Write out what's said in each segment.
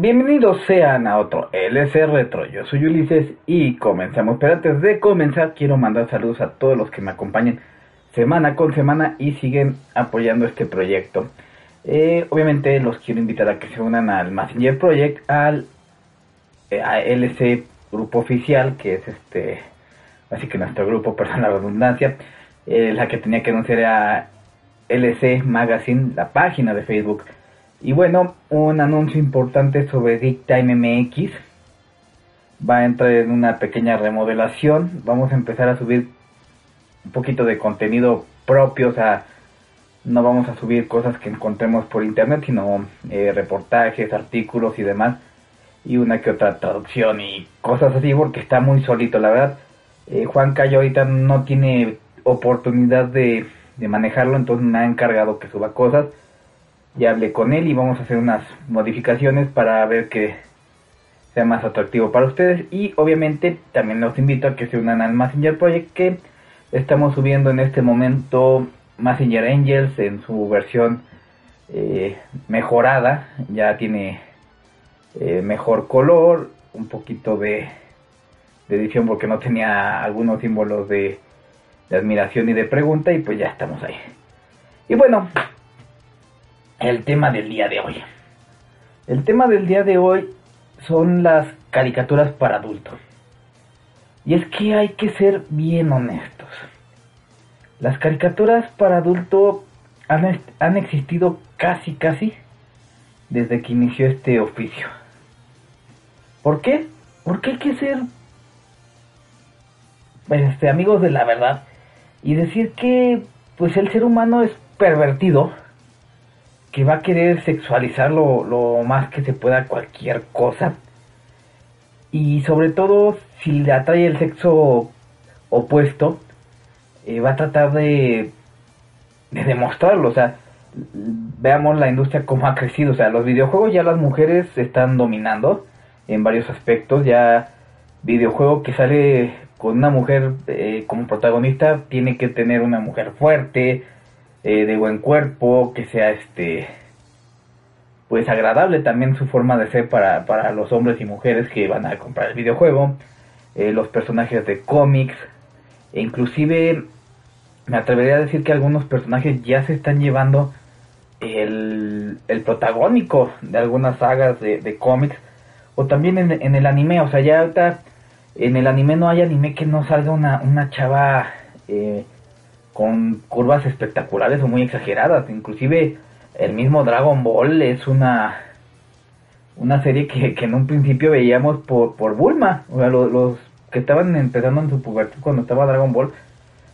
Bienvenidos sean a otro LC Retro, yo soy Ulises y comenzamos. Pero antes de comenzar quiero mandar saludos a todos los que me acompañen semana con semana y siguen apoyando este proyecto. Eh, obviamente los quiero invitar a que se unan al Messenger Project, al eh, LC Grupo Oficial, que es este, así que nuestro grupo, perdón la redundancia, eh, la que tenía que anunciar a LC Magazine, la página de Facebook. Y bueno, un anuncio importante sobre Geek Time MX. Va a entrar en una pequeña remodelación. Vamos a empezar a subir un poquito de contenido propio. O sea, no vamos a subir cosas que encontremos por internet, sino eh, reportajes, artículos y demás. Y una que otra traducción y cosas así, porque está muy solito, la verdad. Eh, Juan Cayo ahorita no tiene oportunidad de, de manejarlo, entonces me ha encargado que suba cosas ya hablé con él y vamos a hacer unas modificaciones para ver que sea más atractivo para ustedes. Y obviamente también los invito a que se unan al Messenger Project que estamos subiendo en este momento Messenger Angels en su versión eh, mejorada. Ya tiene eh, mejor color un poquito de, edición porque no tenía algunos símbolos de admiración y de pregunta y pues ya estamos ahí. Y bueno el tema del día de hoy. El tema del día de hoy son las caricaturas para adultos. Y es que hay que ser bien honestos. Las caricaturas para adultos han, han existido casi casi desde que inició este oficio. ¿Por qué? Porque hay que ser este, amigos de la verdad y decir que pues el ser humano es pervertido que va a querer sexualizar lo, más que se pueda cualquier cosa. Y sobre todo, si le atrae el sexo opuesto, eh, va a tratar de, de demostrarlo. O sea, veamos la industria como ha crecido. O sea, los videojuegos ya las mujeres están dominando en varios aspectos. Ya videojuego que sale con una mujer eh, como protagonista tiene que tener una mujer fuerte, eh, de buen cuerpo, que sea este pues agradable también su forma de ser para, para los hombres y mujeres que van a comprar el videojuego, eh, los personajes de cómics, e inclusive me atrevería a decir que algunos personajes ya se están llevando el, el protagónico de algunas sagas de, cómics, o también en, el anime, o sea, ya ahorita en el anime no hay anime que no salga una, una chava eh, con curvas espectaculares o muy exageradas. Inclusive el mismo Dragon Ball es una una serie que, en un principio veíamos por, por Bulma. O sea, los, que estaban empezando en su pubertad cuando estaba Dragon Ball,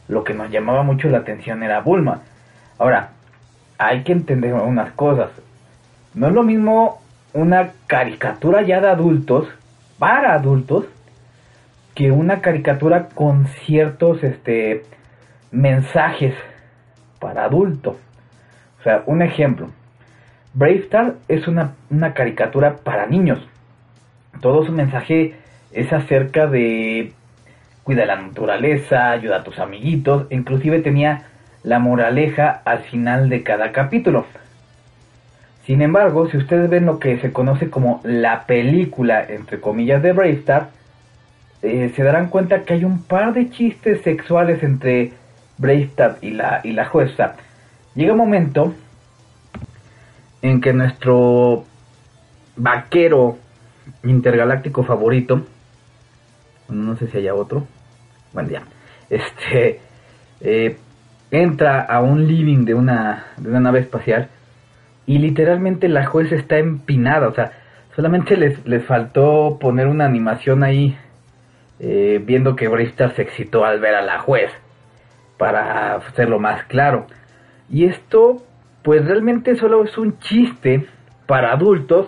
lo que nos llamaba mucho la atención era Bulma. Ahora, hay que entender unas cosas. No es lo mismo una caricatura ya de adultos, para adultos, que una caricatura con ciertos este mensajes para adultos. O sea, un ejemplo. Brave Star es una, caricatura para niños. Todo su mensaje es acerca de cuida la naturaleza, ayuda a tus amiguitos, inclusive tenía la moraleja al final de cada capítulo. Sin embargo, si ustedes ven lo que se conoce como la película, entre comillas, de Brave Star, eh, se darán cuenta que hay un par de chistes sexuales entre Breistad y la, y la jueza, llega un momento en que nuestro vaquero intergaláctico favorito, no sé si haya otro, bueno ya, este, eh, entra a un living de una, de una nave espacial y literalmente la juez está empinada, o sea, solamente les, les faltó poner una animación ahí eh, viendo que Bristar se excitó al ver a la juez para hacerlo más claro. Y esto pues realmente solo es un chiste para adultos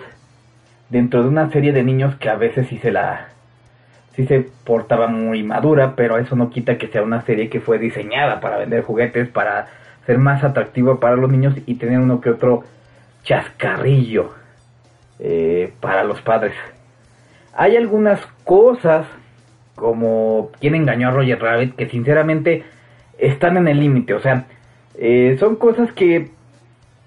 dentro de una serie de niños que a veces sí se la sí se portaba muy madura, pero eso no quita que sea una serie que fue diseñada para vender juguetes, para ser más atractivo para los niños y tener uno que otro chascarrillo eh, para los padres. Hay algunas cosas como quien engañó a Roger Rabbit que sinceramente están en el límite, o sea, eh, son cosas que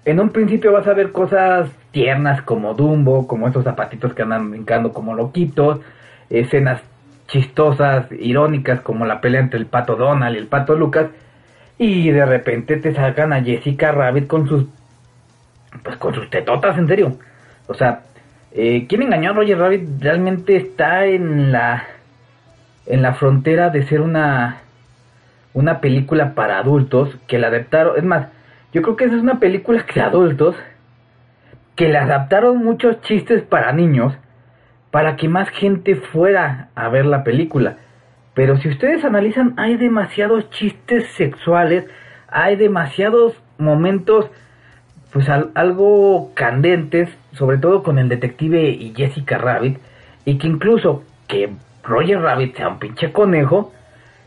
en un principio vas a ver cosas tiernas como Dumbo, como esos zapatitos que andan brincando como loquitos, escenas chistosas, irónicas como la pelea entre el pato Donald y el pato Lucas, y de repente te sacan a Jessica Rabbit con sus pues con sus tetotas, en serio. O sea, eh, ¿quién engañó a Roger Rabbit? Realmente está en la en la frontera de ser una una película para adultos que la adaptaron, es más, yo creo que esa es una película de adultos que le adaptaron muchos chistes para niños para que más gente fuera a ver la película. Pero si ustedes analizan, hay demasiados chistes sexuales, hay demasiados momentos pues algo candentes, sobre todo con el detective y Jessica Rabbit, y que incluso que Roger Rabbit sea un pinche conejo,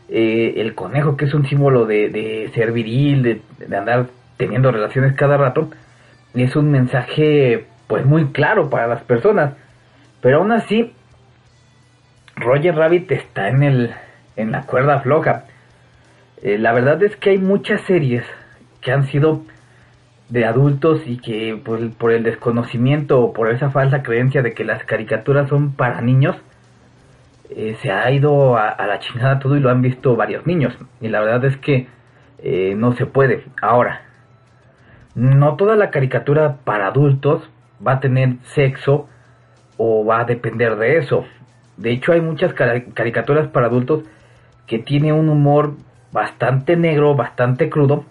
eh, el conejo que es un símbolo de, de ser viril, de, de, andar teniendo relaciones cada rato, es un mensaje pues muy claro para las personas. Pero aún así, Roger Rabbit está en el en la cuerda floja. Eh, la verdad es que hay muchas series que han sido de adultos y que pues, por el desconocimiento o por esa falsa creencia de que las caricaturas son para niños, eh, se ha ido a, la chingada todo y lo han visto varios niños. Y la verdad es que eh, no se puede. Ahora, no toda la caricatura para adultos va a tener sexo o va a depender de eso. De hecho, hay muchas caricaturas para adultos que tiene un humor bastante negro, bastante crudo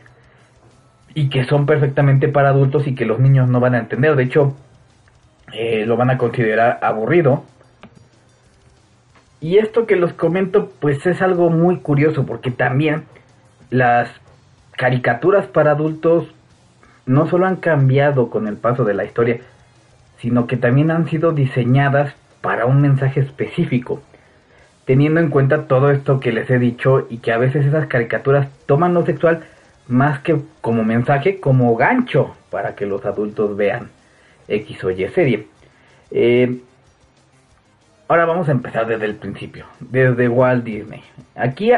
y que son perfectamente para adultos y que los niños no van a entender. De hecho, eh, lo van a considerar aburrido. Y esto que los comento, pues es algo muy curioso porque también las caricaturas para adultos no solo han cambiado con el paso de la historia, sino que también han sido diseñadas para un mensaje específico, teniendo en cuenta todo esto que les he dicho y que a veces esas caricaturas toman lo sexual más que como mensaje, como gancho para que los adultos vean X o Y serie. Eh, ahora vamos a empezar desde el principio, desde Walt Disney. Aquí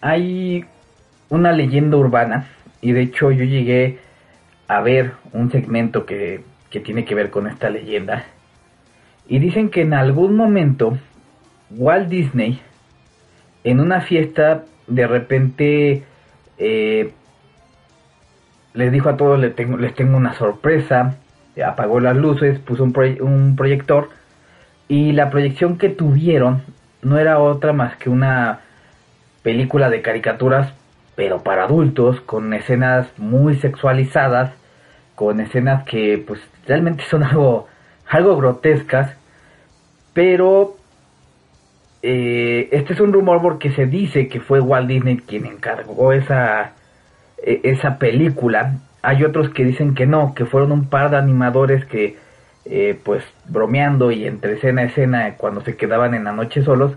hay una leyenda urbana y de hecho yo llegué a ver un segmento que, que tiene que ver con esta leyenda y dicen que en algún momento Walt Disney en una fiesta de repente eh, les dijo a todos les tengo, les tengo una sorpresa, apagó las luces, puso un, un proyector y la proyección que tuvieron no era otra más que una película de caricaturas pero para adultos con escenas muy sexualizadas con escenas que pues realmente son algo algo grotescas pero eh, este es un rumor porque se dice que fue Walt Disney quien encargó esa e, esa película. Hay otros que dicen que no que fueron un par de animadores que eh, pues bromeando y entre escena a escena cuando se quedaban en la noche solos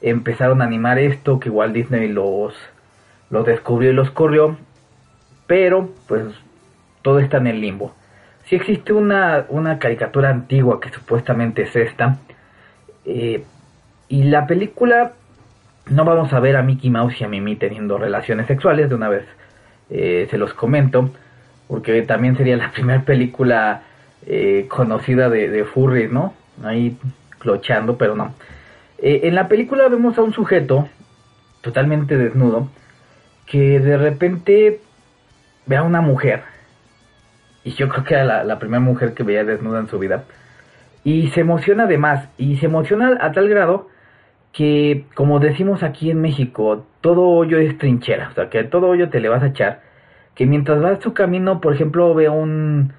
empezaron a animar esto que Walt Disney los los descubrió y los corrió pero pues todo está en el limbo. Si existe una, una caricatura antigua que supuestamente es esta eh, y la película no vamos a ver a Mickey Mouse y a Mimi teniendo relaciones sexuales de una vez eh, se los comento porque también sería la primera película eh, conocida de, de furries, ¿no? Ahí clochando, pero no. Eh, en la película vemos a un sujeto totalmente desnudo que de repente ve a una mujer. Y yo creo que era la, primera mujer que veía desnuda en su vida. Y se emociona además, y se emociona a tal grado que, como decimos aquí en México, todo hoyo es trinchera, o sea, que todo hoyo te le vas a echar, que mientras vas tu camino, por ejemplo, ve un,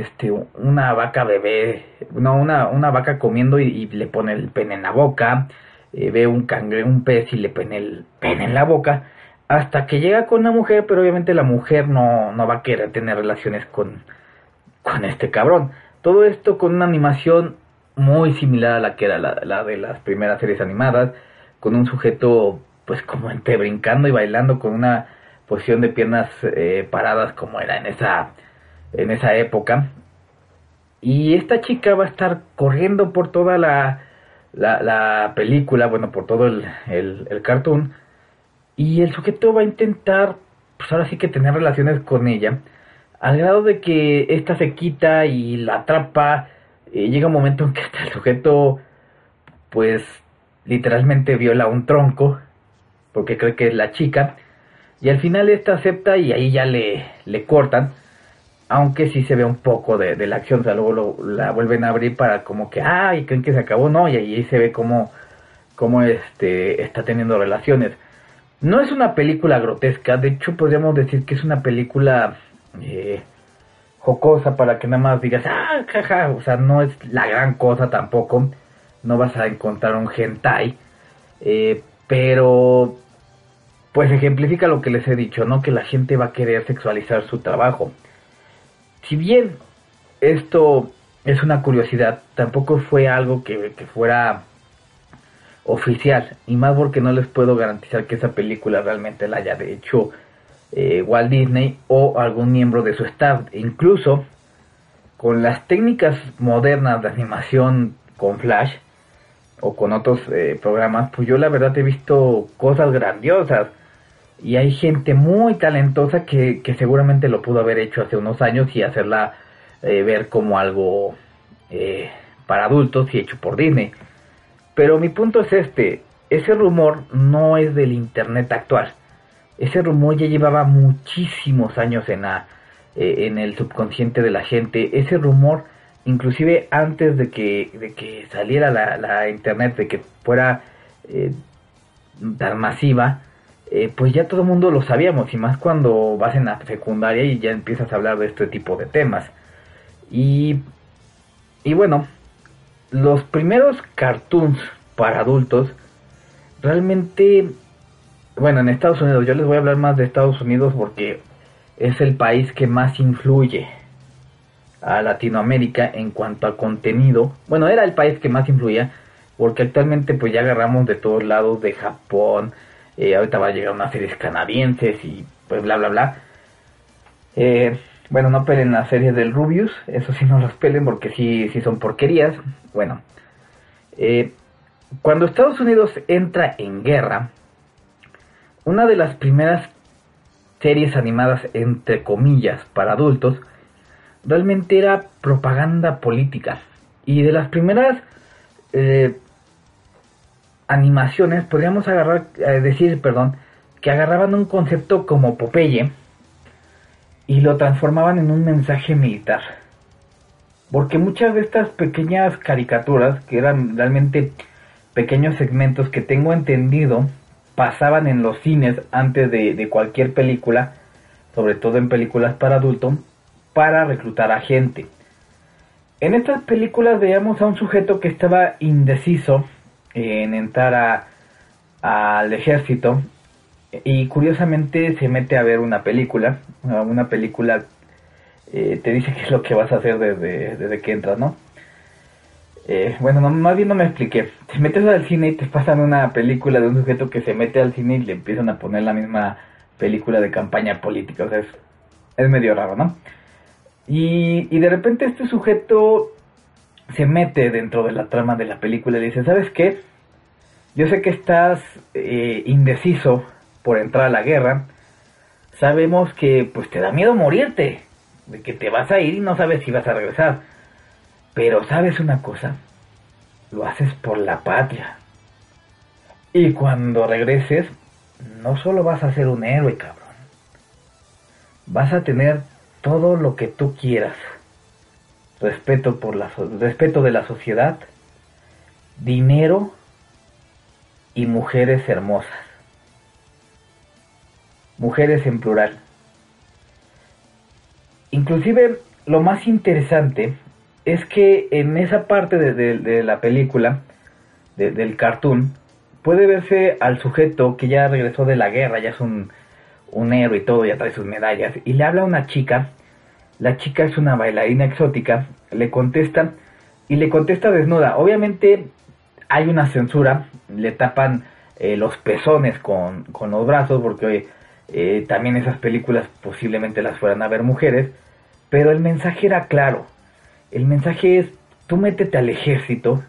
este, una vaca bebé, no, una, una vaca comiendo y, le pone el pene en la boca, eh, ve un cangre, un pez y le pone el pene en la boca, hasta que llega con una mujer, pero obviamente la mujer no, no va a querer tener relaciones con, con este cabrón. Todo esto con una animación muy similar a la que era la, de las primeras series animadas, con un sujeto pues como entre brincando y bailando con una posición de piernas eh, paradas como era en esa en esa época. Y esta chica va a estar corriendo por toda la, la, película, bueno, por todo el, el, cartoon, y el sujeto va a intentar, pues ahora sí que tener relaciones con ella, al grado de que esta se quita y la atrapa llega un momento en que hasta el sujeto, pues, literalmente viola un tronco, porque cree que es la chica, y al final esta acepta y ahí ya le, le cortan, aunque sí se ve un poco de, la acción, o sea, luego la vuelven a abrir para como que, ay, creen que se acabó, no, y ahí se ve como, como este, está teniendo relaciones. No es una película grotesca, de hecho podríamos decir que es una película eh, jocosa para que nada más digas, ah, jaja, o sea, no es la gran cosa tampoco, no vas a encontrar un hentai, eh, pero pues ejemplifica lo que les he dicho, ¿no? Que la gente va a querer sexualizar su trabajo. Si bien esto es una curiosidad, tampoco fue algo que, fuera oficial, y más porque no les puedo garantizar que esa película realmente la haya hecho eh, Walt Disney o algún miembro de su staff. Incluso con las técnicas modernas de animación con Flash o con otros eh, programas, pues yo la verdad he visto cosas grandiosas. Y hay gente muy talentosa que, seguramente lo pudo haber hecho hace unos años y hacerla eh, ver como algo para adultos y hecho por Disney. Pero mi punto es este, ese rumor no es del Internet actual ese rumor ya llevaba muchísimos años en, la, eh, en el subconsciente de la gente. Ese rumor, inclusive antes de que, de que saliera la, internet, de que fuera eh, tan masiva, eh, pues ya todo el mundo lo sabíamos, y más cuando vas en la secundaria y ya empiezas a hablar de este tipo de temas. Y, y bueno, los primeros cartoons para adultos realmente bueno, en Estados Unidos, yo les voy a hablar más de Estados Unidos porque es el país que más influye a Latinoamérica en cuanto a contenido. Bueno, era el país que más influía porque actualmente pues ya agarramos de todos lados, de Japón, eh, ahorita va a llegar unas series canadienses y pues bla bla bla. Eh, bueno, no pelen las series del Rubius, eso sí no los pelen porque sí, sí son porquerías. Bueno, eh, cuando Estados Unidos entra en guerra, una de las primeras series animadas, entre comillas, para adultos, realmente era propaganda política. Y de las primeras animaciones, podríamos agarrar, eh, decir, perdón, que agarraban un concepto como Popeye y lo transformaban en un mensaje militar. Porque muchas de estas pequeñas caricaturas, que eran realmente pequeños segmentos que tengo entendido, pasaban en los cines antes de, cualquier película, sobre todo en películas para adultos, para reclutar a gente. En estas películas veíamos a un sujeto que estaba indeciso en entrar al ejército y curiosamente se mete a ver una película, una película eh, te dice qué es lo que vas a hacer desde, desde que entras, ¿no? Eh, bueno, no, más bien no me expliqué. Te metes al cine y te pasan una película de un sujeto que se mete al cine y le empiezan a poner la misma película de campaña política. O sea, es, medio raro, ¿no? Y, y de repente este sujeto se mete dentro de la trama de la película y le dice, ¿sabes qué? Yo sé que estás eh, indeciso por entrar a la guerra. Sabemos que pues te da miedo morirte, de que te vas a ir y no sabes si vas a regresar. Pero sabes una cosa, lo haces por la patria. Y cuando regreses, no solo vas a ser un héroe, cabrón. Vas a tener todo lo que tú quieras. Respeto, por la, respeto de la sociedad, dinero y mujeres hermosas. Mujeres en plural. Inclusive lo más interesante es que en esa parte de, la película, del cartoon, puede verse al sujeto que ya regresó de la guerra, ya es un, un héroe y todo, ya trae sus medallas, y le habla a una chica, la chica es una bailarina exótica, le contesta, y le contesta desnuda. Obviamente hay una censura, le tapan eh, los pezones con, con, los brazos, porque eh, también esas películas posiblemente las fueran a ver mujeres, pero el mensaje era claro. El mensaje es, tú métete al ejército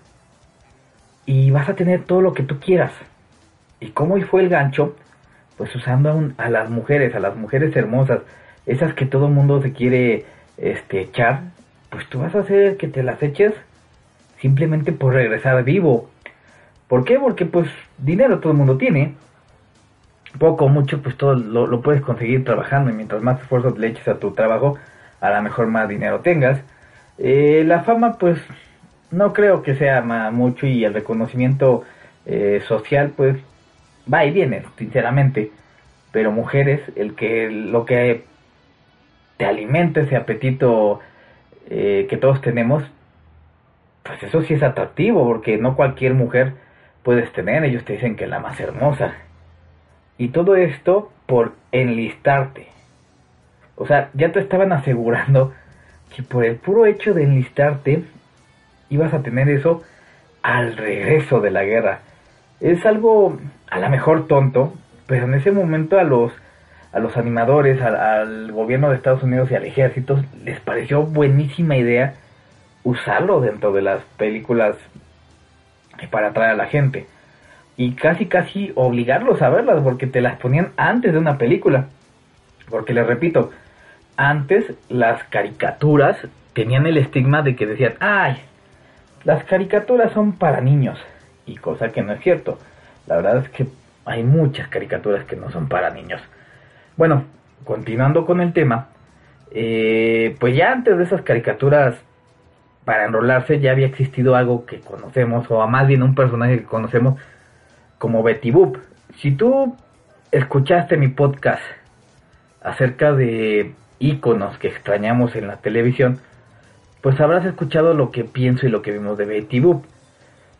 y vas a tener todo lo que tú quieras. ¿Y cómo fue el gancho? Pues usando a, las mujeres, a las mujeres hermosas, esas que todo mundo se quiere este, echar, pues tú vas a hacer que te las eches simplemente por regresar vivo. ¿Por qué? Porque pues dinero todo el mundo tiene. Poco o mucho, pues todo lo, lo puedes conseguir trabajando y mientras más esfuerzo le eches a tu trabajo, a lo mejor más dinero tengas. Eh, la fama, pues, no creo que sea mucho y el reconocimiento eh, social, pues, va y viene, sinceramente. Pero mujeres, el que lo que te alimenta ese apetito eh, que todos tenemos, pues eso sí es atractivo, porque no cualquier mujer puedes tener, ellos te dicen que es la más hermosa. Y todo esto por enlistarte. O sea, ya te estaban asegurando que por el puro hecho de enlistarte ibas a tener eso al regreso de la guerra. Es algo a lo mejor tonto, pero en ese momento a los a los animadores, al, gobierno de Estados Unidos y al ejército les pareció buenísima idea usarlo dentro de las películas para atraer a la gente. Y casi casi obligarlos a verlas porque te las ponían antes de una película. Porque les repito, antes las caricaturas tenían el estigma de que decían, ay, las caricaturas son para niños. Y cosa que no es cierto. La verdad es que hay muchas caricaturas que no son para niños. Bueno, continuando con el tema, eh, pues ya antes de esas caricaturas para enrolarse ya había existido algo que conocemos, o más bien un personaje que conocemos como Betty Boop. Si tú escuchaste mi podcast acerca de íconos que extrañamos en la televisión, pues habrás escuchado lo que pienso y lo que vimos de Betty Boop.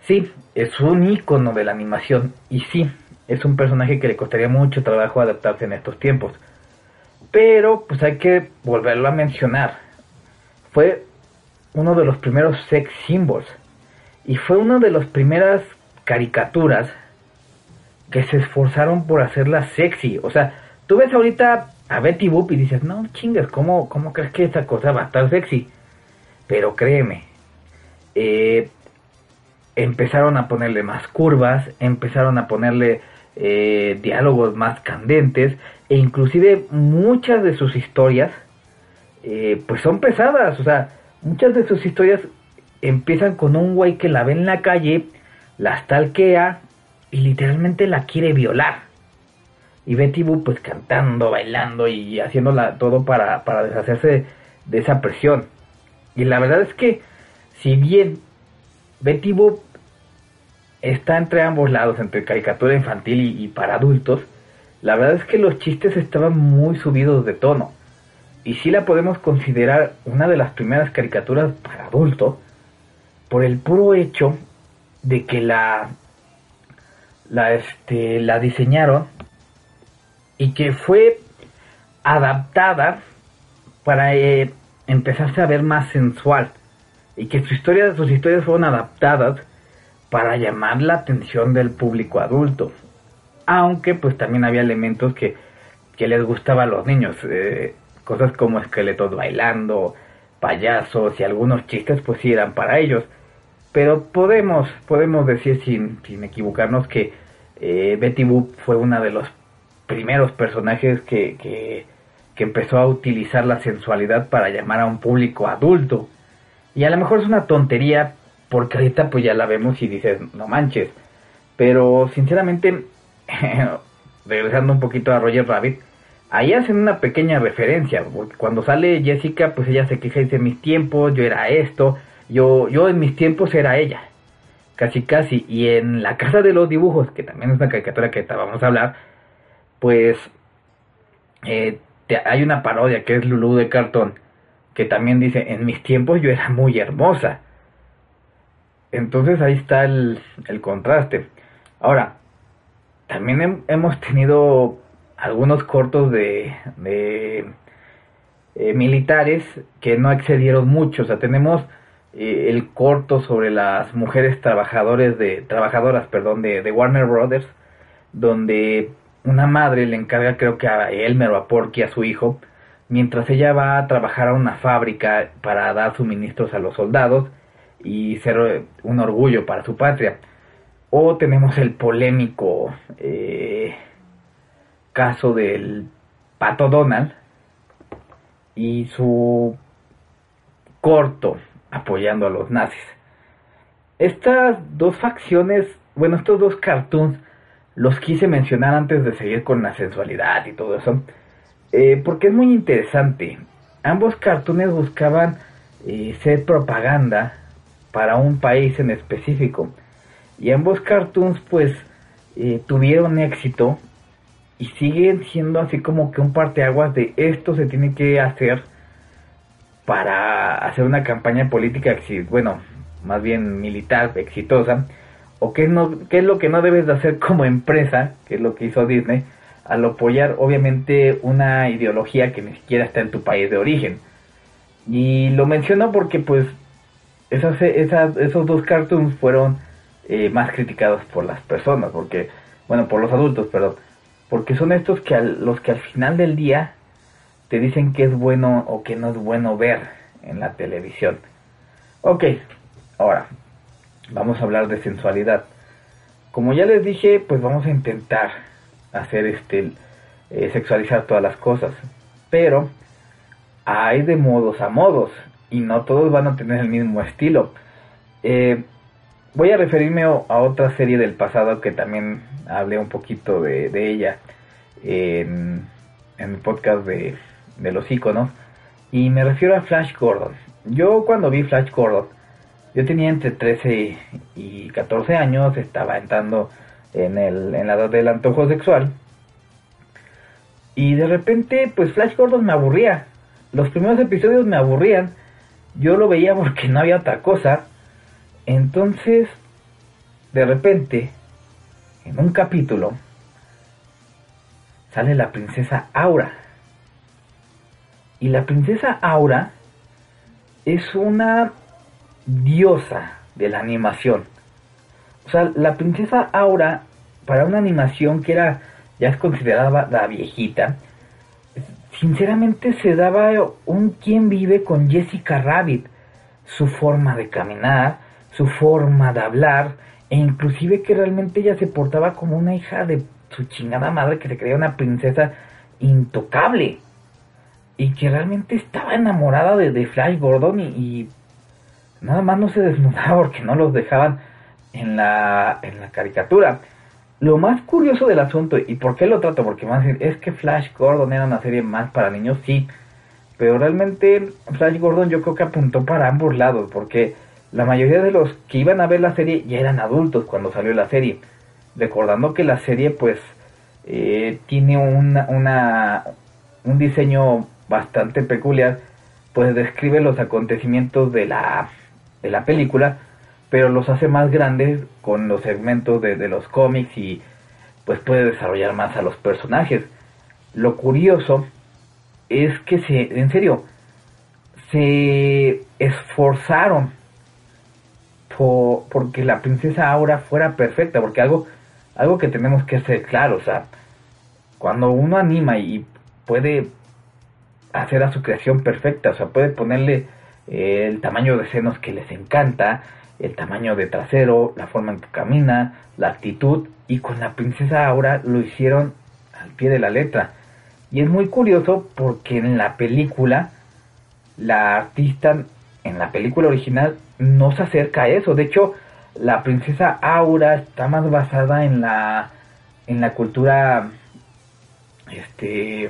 Sí, es un ícono de la animación y sí, es un personaje que le costaría mucho trabajo adaptarse en estos tiempos. Pero pues hay que volverlo a mencionar. Fue uno de los primeros sex symbols y fue una de las primeras caricaturas que se esforzaron por hacerla sexy. O sea, tú ves ahorita a Betty Boop y dices, no chingas, ¿cómo, ¿cómo crees que esta cosa va a estar sexy? Pero créeme, eh, empezaron a ponerle más curvas, empezaron a ponerle eh, diálogos más candentes e inclusive muchas de sus historias eh, pues son pesadas, o sea, muchas de sus historias empiezan con un güey que la ve en la calle, la stalkea y literalmente la quiere violar. Y Betty Boo pues cantando, bailando y haciéndola todo para, para deshacerse de esa presión. Y la verdad es que si bien Betty Boop está entre ambos lados, entre caricatura infantil y, para adultos, la verdad es que los chistes estaban muy subidos de tono. Y sí la podemos considerar una de las primeras caricaturas para adultos por el puro hecho de que la la este la diseñaron y que fue adaptada para eh, empezarse a ver más sensual y que su historia, sus historias fueron adaptadas para llamar la atención del público adulto. Aunque pues también había elementos que, que les gustaba a los niños, eh, cosas como esqueletos bailando, payasos y algunos chistes pues sí eran para ellos. Pero podemos, podemos decir sin, sin equivocarnos que eh, Betty Boop fue una de los primeros personajes que, que, empezó a utilizar la sensualidad para llamar a un público adulto. Y a lo mejor es una tontería porque ahorita pues ya la vemos y dices, no manches. Pero sinceramente, regresando un poquito a Roger Rabbit, ahí hacen una pequeña referencia, porque cuando sale Jessica, pues ella se queja y dice, mis tiempos, yo era esto, yo, yo en mis tiempos era ella, casi casi, y en la casa de los dibujos, que también es una caricatura que vamos a hablar, pues eh, hay una parodia que es Lulu de cartón, que también dice, en mis tiempos yo era muy hermosa. Entonces ahí está el, el contraste. Ahora, también hemos tenido algunos cortos de, de eh, militares que no excedieron mucho. O sea, tenemos eh, el corto sobre las mujeres trabajadores de, trabajadoras perdón, de, de, Warner Brothers, donde una madre le encarga creo que a Elmer o a Porky, a su hijo, mientras ella va a trabajar a una fábrica para dar suministros a los soldados y ser un orgullo para su patria. O tenemos el polémico eh, caso del Pato Donald y su corto apoyando a los nazis. Estas dos facciones, bueno, estos dos cartoons los quise mencionar antes de seguir con la sensualidad y todo eso, eh, porque es muy interesante. Ambos cartoons buscaban eh, ser propaganda para un país en específico. Y ambos cartoons pues eh, tuvieron éxito y siguen siendo así como que un parteaguas de esto se tiene que hacer para hacer una campaña política, bueno, más bien militar exitosa, o qué, no, qué es lo que no debes de hacer como empresa, que es lo que hizo Disney, al apoyar obviamente una ideología que ni siquiera está en tu país de origen. Y lo menciono porque pues esas, esas, esos dos cartoons fueron eh, más criticados por las personas, porque, bueno, por los adultos, perdón, porque son estos que los que al final del día te dicen que es bueno o que no es bueno ver en la televisión. Ok, ahora vamos a hablar de sensualidad. Como ya les dije, pues vamos a intentar hacer este eh, sexualizar todas las cosas, pero hay de modos a modos y no todos van a tener el mismo estilo. Eh, voy a referirme a otra serie del pasado que también hablé un poquito de, ella en, el podcast de, de, los iconos y me refiero a Flash Gordon. Yo cuando vi Flash Gordon, yo tenía entre 13 y 14 años, estaba entrando en, el, en la edad del antojo sexual y de repente pues Flash Gordon me aburría. Los primeros episodios me aburrían yo lo veía porque no había otra cosa. Entonces, de repente, en un capítulo, sale la princesa Aura. Y la princesa Aura es una diosa de la animación. O sea, la princesa Aura, para una animación que era, ya es considerada la viejita, sinceramente se daba un quien vive con Jessica Rabbit, su forma de caminar, su forma de hablar, e inclusive que realmente ella se portaba como una hija de su chingada madre que se creía una princesa intocable y que realmente estaba enamorada de, Flash Gordon y, y, nada más no se desnudaba porque no los dejaban en la, en la caricatura. Lo más curioso del asunto, y por qué lo trato, porque más es que Flash Gordon era una serie más para niños, sí, pero realmente Flash Gordon yo creo que apuntó para ambos lados, porque la mayoría de los que iban a ver la serie ya eran adultos cuando salió la serie, recordando que la serie pues eh, tiene una, una, un diseño bastante peculiar, pues describe los acontecimientos de la, de la película, pero los hace más grandes con los segmentos de, los cómics y pues puede desarrollar más a los personajes. Lo curioso es que se, en serio, se esforzaron por, porque la princesa Aura fuera perfecta, porque algo, algo que tenemos que ser claro, o sea, cuando uno anima y puede hacer a su creación perfecta, o sea, puede ponerle eh, el tamaño de senos que les encanta, el tamaño de trasero, la forma en que camina, la actitud, y con la princesa Aura lo hicieron al pie de la letra. Y es muy curioso porque en la película, la artista, en la película original, no se acerca a eso. De hecho, la princesa Aura está más basada en la, en la cultura, este,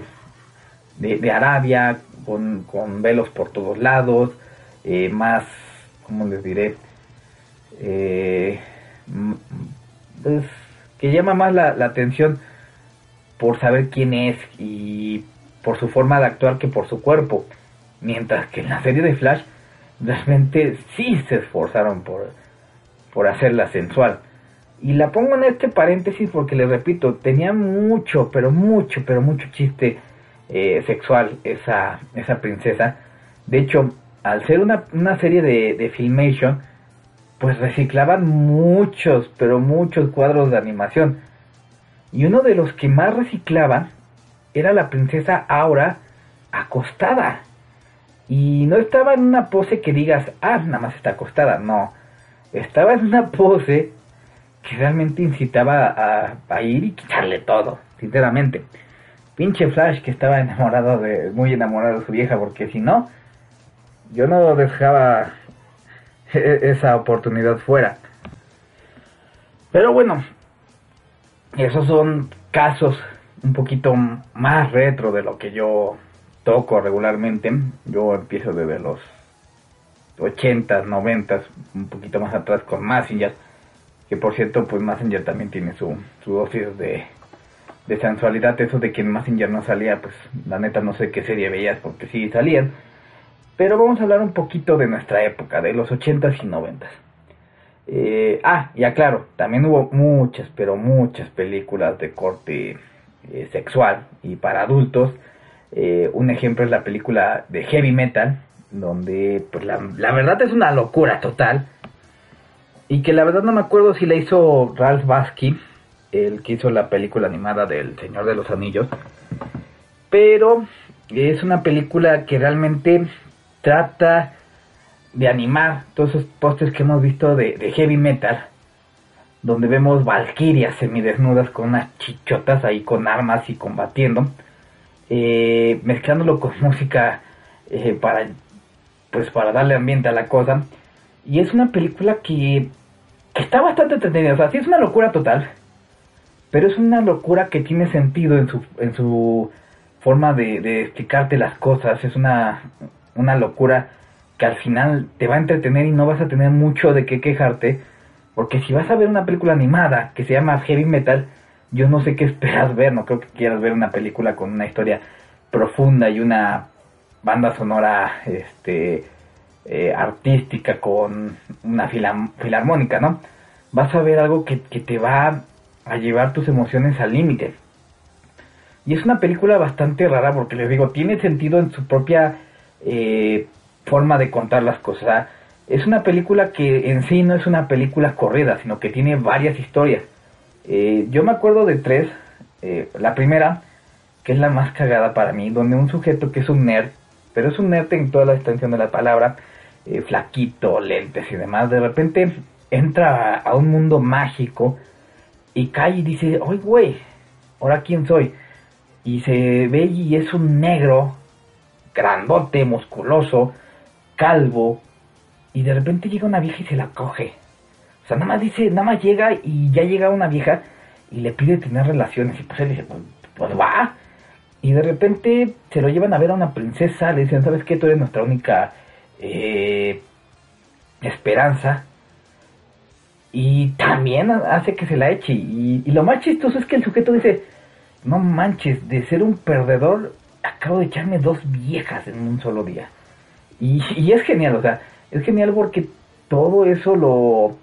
de, Arabia, con, con, velos por todos lados, eh, más, ¿cómo les diré? Eh, pues, que llama más la, atención por saber quién es y por su forma de actuar que por su cuerpo. Mientras que en la serie de Flash realmente sí se esforzaron por, por hacerla sensual. Y la pongo en este paréntesis porque les repito, tenía mucho, pero mucho, pero mucho chiste eh, sexual esa, esa princesa. De hecho, al ser una, una serie de, de Filmation, pues reciclaban muchos, pero muchos cuadros de animación. Y uno de los que más reciclaban era la princesa Aura acostada. Y no estaba en una pose que digas, ah, nada más está acostada. No, estaba en una pose que realmente incitaba a, ir y quitarle todo, sinceramente. Pinche Flash que estaba enamorado de, muy enamorado de su vieja, porque si no, yo no dejaba esa oportunidad fuera. Pero bueno, esos son casos un poquito más retro de lo que yo toco regularmente. Yo empiezo desde los 80s, 90s, un poquito más atrás con Massinger. Que por cierto, pues Massinger también tiene su, su dosis de, de sensualidad. Eso de que en Massinger no salía, pues la neta no sé qué serie veías porque sí salían. Pero vamos a hablar un poquito de nuestra época, de los 80s y 90s. Eh, ah, ya claro, también hubo muchas, pero muchas películas de corte eh, sexual y para adultos. Eh, un ejemplo es la película de Heavy Metal, donde pues la, verdad es una locura total. Y que la verdad no me acuerdo si la hizo Ralph Basky, el que hizo la película animada del Señor de los Anillos. Pero es una película que realmente trata de animar todos esos postes que hemos visto de, heavy metal, donde vemos valquirias semidesnudas con unas chichotas ahí con armas y combatiendo, eh, mezclándolo con música eh, para, pues para darle ambiente a la cosa. Y es una película que, está bastante entretenida, o sea, sí es una locura total, pero es una locura que tiene sentido en su, en su forma de, de explicarte las cosas, es una, una locura que al final te va a entretener y no vas a tener mucho de qué quejarte, porque si vas a ver una película animada que se llama Heavy Metal, yo no sé qué esperas ver, no creo que quieras ver una película con una historia profunda y una banda sonora este eh, artística con una filarmónica, ¿no? Vas a ver algo que, que te va a llevar tus emociones al límite. Y es una película bastante rara porque les digo, tiene sentido en su propia eh, forma de contar las cosas. es una película que en sí no es una película corrida, sino que tiene varias historias. Eh, yo me acuerdo de tres. Eh, la primera, que es la más cagada para mí, donde un sujeto que es un nerd, pero es un nerd en toda la extensión de la palabra, eh, flaquito, lentes y demás, de repente entra a, un mundo mágico y cae y dice, oye güey, ¿ahora quién soy? Y se ve y es un negro, grandote, musculoso, calvo, y de repente llega una vieja y se la coge. O sea, nada más dice, nada más llega y ya llega una vieja y le pide tener relaciones. Y pues él dice, pues, pues, va. Y de repente se lo llevan a ver a una princesa, le dicen, ¿sabes qué? Tú eres nuestra única eh, esperanza. Y también hace que se la eche. Y, y, lo más chistoso es que el sujeto dice, no manches, de ser un perdedor, acabo de echarme dos viejas en un solo día. Y, es genial, o sea, es genial porque todo eso lo,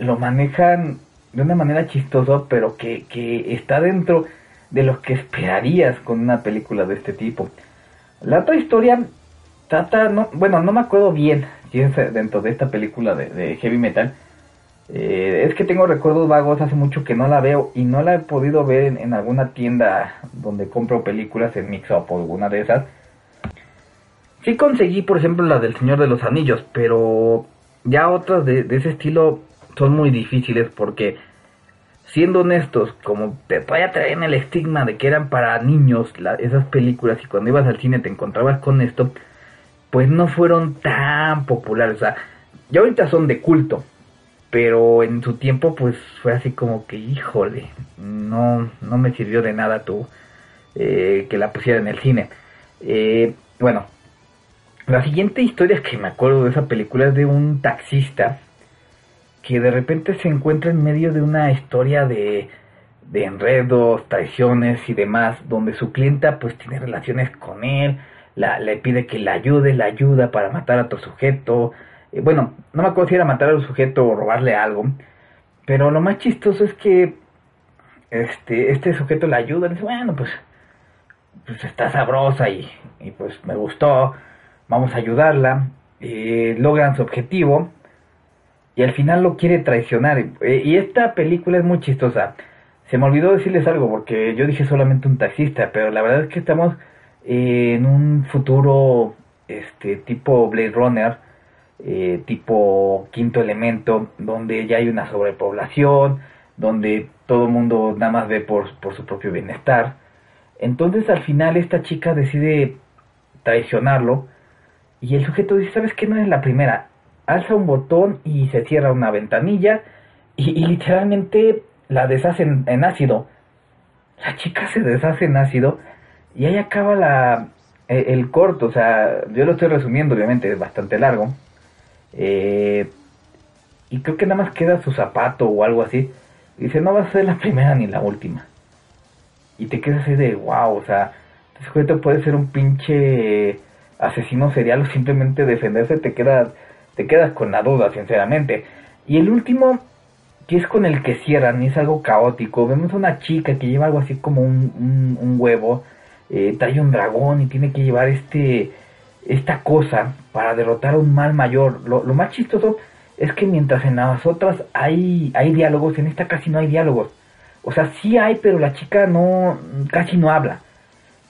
lo manejan de una manera chistosa, pero que, que está dentro de lo que esperarías con una película de este tipo. La otra historia trata, no, bueno, no me acuerdo bien si es dentro de esta película de, heavy metal. Eh, es que tengo recuerdos vagos, hace mucho que no la veo y no la he podido ver en, alguna tienda donde compro películas en Mix Up o alguna de esas. Sí conseguí, por ejemplo, la del Señor de los Anillos, pero ya otras de, ese estilo son muy difíciles porque, siendo honestos, como te todavía traen el estigma de que eran para niños esas películas y cuando ibas al cine te encontrabas con esto, pues no fueron tan populares. O sea, ya ahorita son de culto, pero en su tiempo pues fue así como que, híjole, no, no me sirvió de nada tú eh, que la pusiera en el cine. Eh, bueno, la siguiente historia que me acuerdo de esa película es de un taxista que de repente se encuentra en medio de una historia de, de enredos, traiciones y demás, donde su clienta pues tiene relaciones con él, la, le pide que la ayude, la ayuda para matar a otro sujeto. Eh, bueno, no me acuerdo si era matar a un sujeto o robarle algo, pero lo más chistoso es que este, este sujeto la ayuda, dice, bueno, pues, pues está sabrosa y, y pues me gustó, vamos a ayudarla, eh, logran su objetivo y al final lo quiere traicionar. Eh, y esta película es muy chistosa. Se me olvidó decirles algo porque yo dije solamente un taxista, pero la verdad es que estamos en un futuro este tipo Blade Runner, eh, tipo quinto elemento, donde ya hay una sobrepoblación, donde todo el mundo nada más ve por, por su propio bienestar. Entonces al final esta chica decide traicionarlo y el sujeto dice, ¿sabes qué? No es la primera. Alza un botón y se cierra una ventanilla y, literalmente la deshace en, ácido. La chica se deshace en ácido y ahí acaba la, e, el, corto. O sea, yo lo estoy resumiendo, obviamente es bastante largo. Eh, y creo que nada más queda su zapato o algo así. dice, no va a ser la primera ni la última. Y te quedas así de, wow, o sea, este sujeto puede ser un pinche asesino serial o simplemente defenderse, te quedas, te quedas con la duda, sinceramente. Y el último, que es con el que cierran, y es algo caótico, vemos a una chica que lleva algo así como un, un, huevo, eh, trae un dragón y tiene que llevar este esta cosa para derrotar a un mal mayor. Lo, lo, más chistoso es que mientras en las otras hay, hay diálogos, en esta casi no hay diálogos. O sea, sí hay, pero la chica no, casi no habla.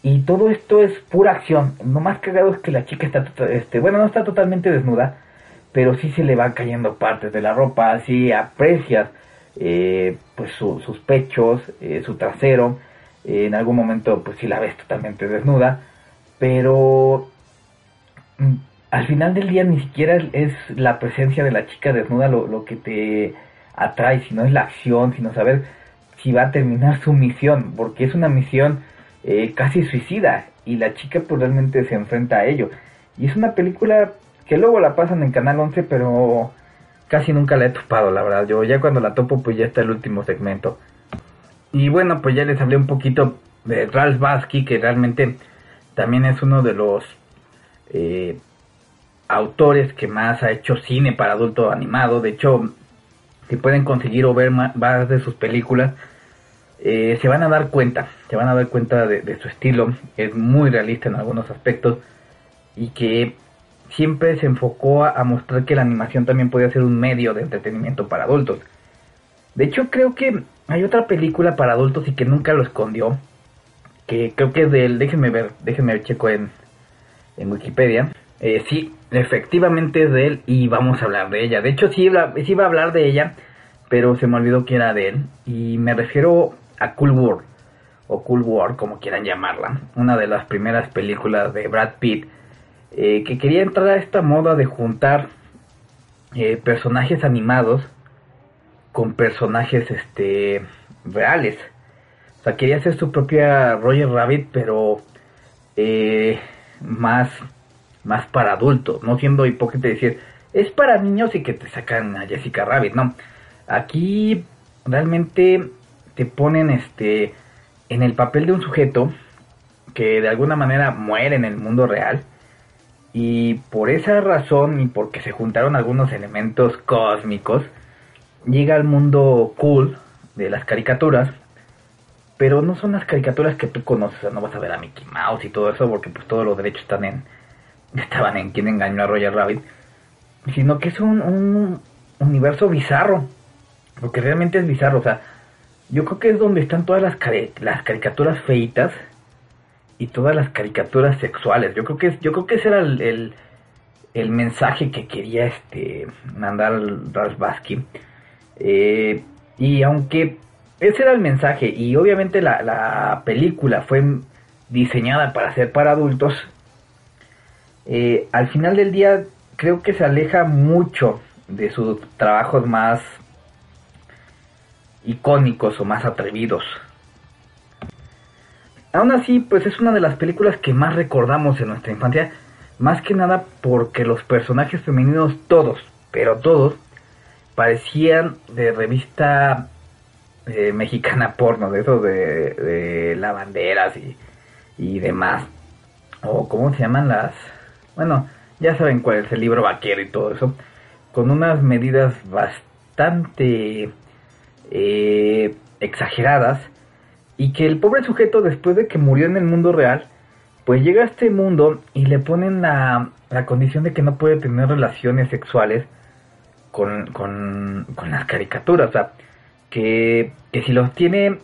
Y todo esto es pura acción. Lo más cagado es que la chica está, este, bueno, no está totalmente desnuda, pero sí se le van cayendo partes de la ropa, así aprecias eh, pues sus pechos, eh, su trasero. en algún momento pues sí la ves totalmente desnuda, pero al final del día ni siquiera es la presencia de la chica desnuda lo, lo que te atrae, sino es la acción, sino saber si va a terminar su misión, porque es una misión eh, casi suicida y la chica pues realmente se enfrenta a ello. Y es una película que luego la pasan en Canal 11, pero casi nunca la he topado, la verdad. Yo ya cuando la topo pues ya está el último segmento. Y bueno, pues ya les hablé un poquito de Ralph Basky, que realmente también es uno de los eh, autores que más ha hecho cine para adulto animado. De hecho, si pueden conseguir o ver más, de sus películas, eh, se van a dar cuenta, se van a dar cuenta de, su estilo, es muy realista en algunos aspectos y que siempre se enfocó a, mostrar que la animación también podía ser un medio de entretenimiento para adultos. De hecho creo que hay otra película para adultos y que nunca lo escondió, que creo que es de él, déjenme ver, déjenme ver, checo en, en Wikipedia. Eh, sí, efectivamente es de él y vamos a hablar de ella. De hecho sí, iba a hablar de ella, pero se me olvidó que era de él. Y me refiero a Cool World, o Cool War, como quieran llamarla, una de las primeras películas de Brad Pitt, eh, que quería entrar a esta moda de juntar eh, personajes animados con personajes este reales. O sea, quería hacer su propia Roger Rabbit, pero eh, más, más para adultos, no siendo hipócrita decir, es para niños y que te sacan a Jessica Rabbit, no. Aquí realmente te ponen este en el papel de un sujeto que de alguna manera muere en el mundo real y por esa razón y porque se juntaron algunos elementos cósmicos llega al mundo cool de las caricaturas pero no son las caricaturas que tú conoces, no vas a ver a Mickey Mouse y todo eso porque pues todos los derechos están en estaban en quien engañó a Roger Rabbit, sino que es un, un universo bizarro, porque realmente es bizarro, o sea, yo creo que es donde están todas las, las caricaturas feitas y todas las caricaturas sexuales. Yo creo que yo creo que ese era el, el, mensaje que quería este mandar Ralph Baskin. Eh, y aunque ese era el mensaje y obviamente la, la película fue diseñada para ser para adultos, eh, al final del día creo que se aleja mucho de sus trabajos más icónicos o más atrevidos. aún así, pues es una de las películas que más recordamos en nuestra infancia, más que nada porque los personajes femeninos, todos, pero todos, parecían de revista eh, mexicana porno, de esos de, de lavanderas y, y demás. O cómo se llaman las... Bueno, ya saben cuál es el libro vaquero y todo eso. Con unas medidas bastante eh, exageradas. Y que el pobre sujeto después de que murió en el mundo real, pues llega a este mundo y le ponen la, la condición de que no puede tener relaciones sexuales con, con, con las caricaturas. O sea, que, que si los tiene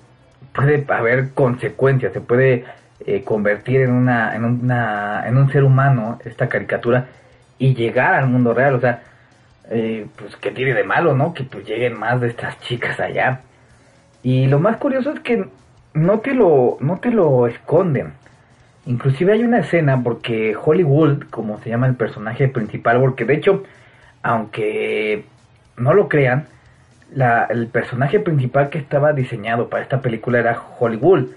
puede haber consecuencias, se puede eh, convertir en una, en una en un ser humano esta caricatura y llegar al mundo real, o sea, eh, pues que tiene de malo, ¿no? Que pues lleguen más de estas chicas allá. Y lo más curioso es que no te lo no te lo esconden. Inclusive hay una escena porque Hollywood, como se llama el personaje principal, porque de hecho, aunque no lo crean, la, el personaje principal que estaba diseñado para esta película era Hollywood,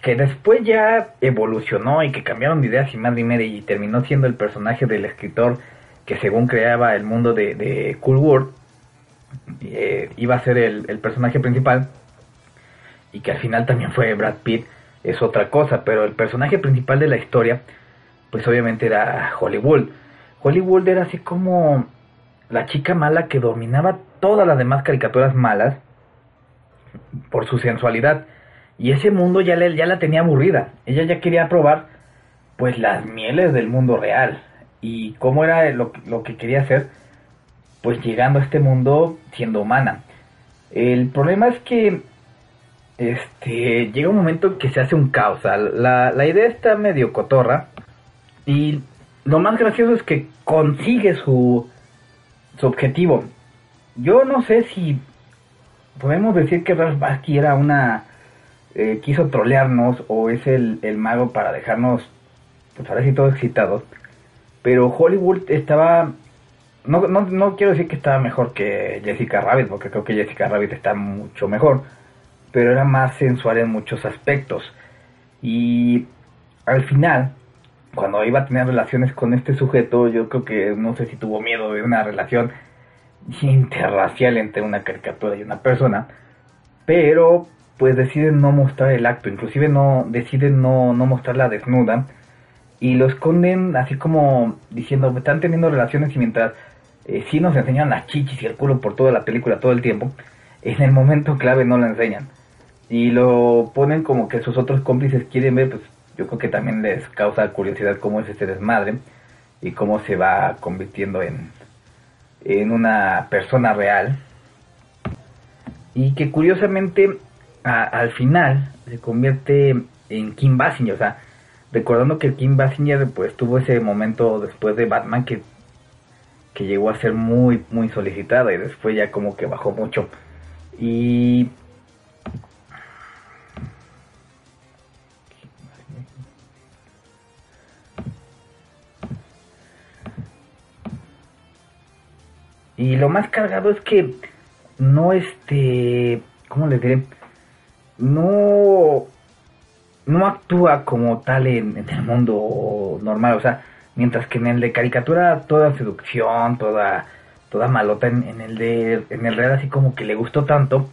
que después ya evolucionó y que cambiaron de ideas y más de media y terminó siendo el personaje del escritor que según creaba el mundo de, Cool World, eh, iba a ser el, el, personaje principal y que al final también fue Brad Pitt, es otra cosa, pero el personaje principal de la historia, pues obviamente era Hollywood. Hollywood era así como la chica mala que dominaba todas las demás caricaturas malas por su sensualidad. Y ese mundo ya, le, ya la tenía aburrida. Ella ya quería probar pues las mieles del mundo real. Y cómo era lo, lo que quería hacer, pues llegando a este mundo siendo humana. El problema es que este llega un momento en que se hace un caos. La, la idea está medio cotorra. Y lo más gracioso es que consigue su, su objetivo. Yo no sé si podemos decir que Ralph Bakshi era una... Eh, quiso trolearnos o es el, el, mago para dejarnos, pues ahora sí todos excitados. Pero Hollywood estaba... No, no, no quiero decir que estaba mejor que Jessica Rabbit, porque creo que Jessica Rabbit está mucho mejor. Pero era más sensual en muchos aspectos. Y al final, cuando iba a tener relaciones con este sujeto, yo creo que no sé si tuvo miedo de una relación interracial entre una caricatura y una persona, pero pues deciden no mostrar el acto, inclusive no deciden no, no mostrarla desnuda y lo esconden así como diciendo están teniendo relaciones y mientras eh, sí nos enseñan las chichis y el culo por toda la película todo el tiempo, en el momento clave no lo enseñan y lo ponen como que sus otros cómplices quieren ver, pues yo creo que también les causa curiosidad cómo es este desmadre y cómo se va convirtiendo en, en una persona real. Y que curiosamente al final se convierte en Kim Basinger, o sea, recordando que Kim Basinger pues tuvo ese momento después de Batman que, que llegó a ser muy muy solicitada y después ya como que bajó mucho. Y Y lo más cargado es que no este, ¿cómo les diré? No, no actúa como tal en, el mundo normal, o sea, mientras que en el de caricatura toda seducción, toda, toda malota, en, el de, en el real así como que le gustó tanto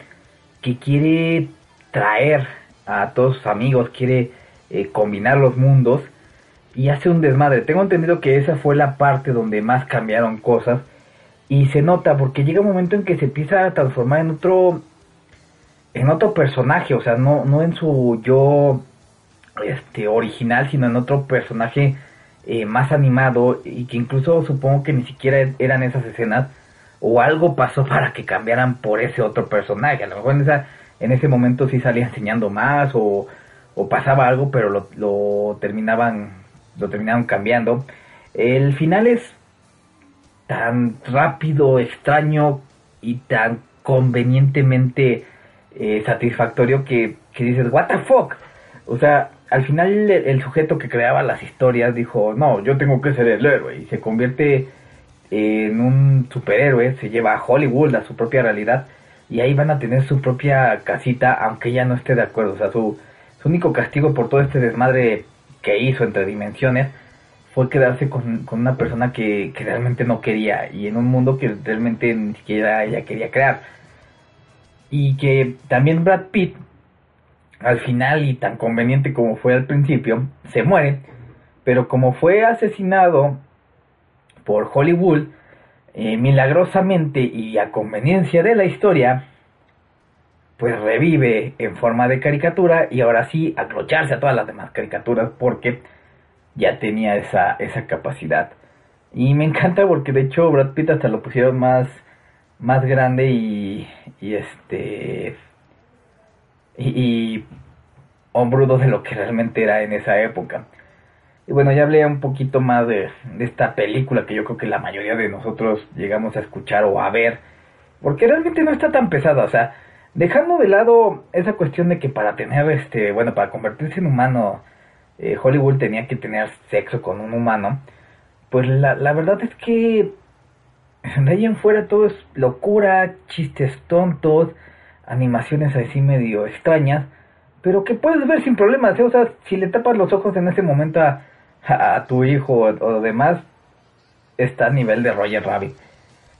que quiere traer a todos sus amigos, quiere eh, combinar los mundos y hace un desmadre. Tengo entendido que esa fue la parte donde más cambiaron cosas y se nota porque llega un momento en que se empieza a transformar en otro en otro personaje, o sea, no no en su yo este original, sino en otro personaje eh, más animado y que incluso supongo que ni siquiera eran esas escenas o algo pasó para que cambiaran por ese otro personaje. A lo mejor en esa en ese momento sí salía enseñando más o, o pasaba algo, pero lo, lo terminaban lo terminaron cambiando. El final es tan rápido, extraño y tan convenientemente eh, satisfactorio que, dices, what the fuck? O sea, al final el, sujeto que creaba las historias dijo, no, yo tengo que ser el héroe y se convierte en un superhéroe, se lleva a Hollywood, a su propia realidad y ahí van a tener su propia casita, aunque ella no esté de acuerdo, o sea, su, su único castigo por todo este desmadre que hizo entre dimensiones fue quedarse con, una persona que, que, realmente no quería y en un mundo que realmente ni siquiera ella quería crear. Y que también Brad Pitt, al final y tan conveniente como fue al principio, se muere, pero como fue asesinado por Hollywood, eh, milagrosamente y a conveniencia de la historia, pues revive en forma de caricatura y ahora sí acrocharse a todas las demás caricaturas porque ya tenía esa, esa capacidad. Y me encanta porque de hecho Brad Pitt hasta lo pusieron más, más grande y, y este y, hombrudo de lo que realmente era en esa época. Y bueno, ya hablé un poquito más de, esta película que yo creo que la mayoría de nosotros llegamos a escuchar o a ver, porque realmente no está tan pesada, o sea, dejando de lado esa cuestión de que para tener este, bueno, para convertirse en humano, eh, Hollywood tenía que tener sexo con un humano, pues la, la verdad es que de ahí en fuera todo es locura, chistes tontos, animaciones así medio extrañas, pero que puedes ver sin problemas, ¿eh? o sea, si le tapas los ojos en ese momento a a tu hijo o, demás, está a nivel de Roger Rabbit.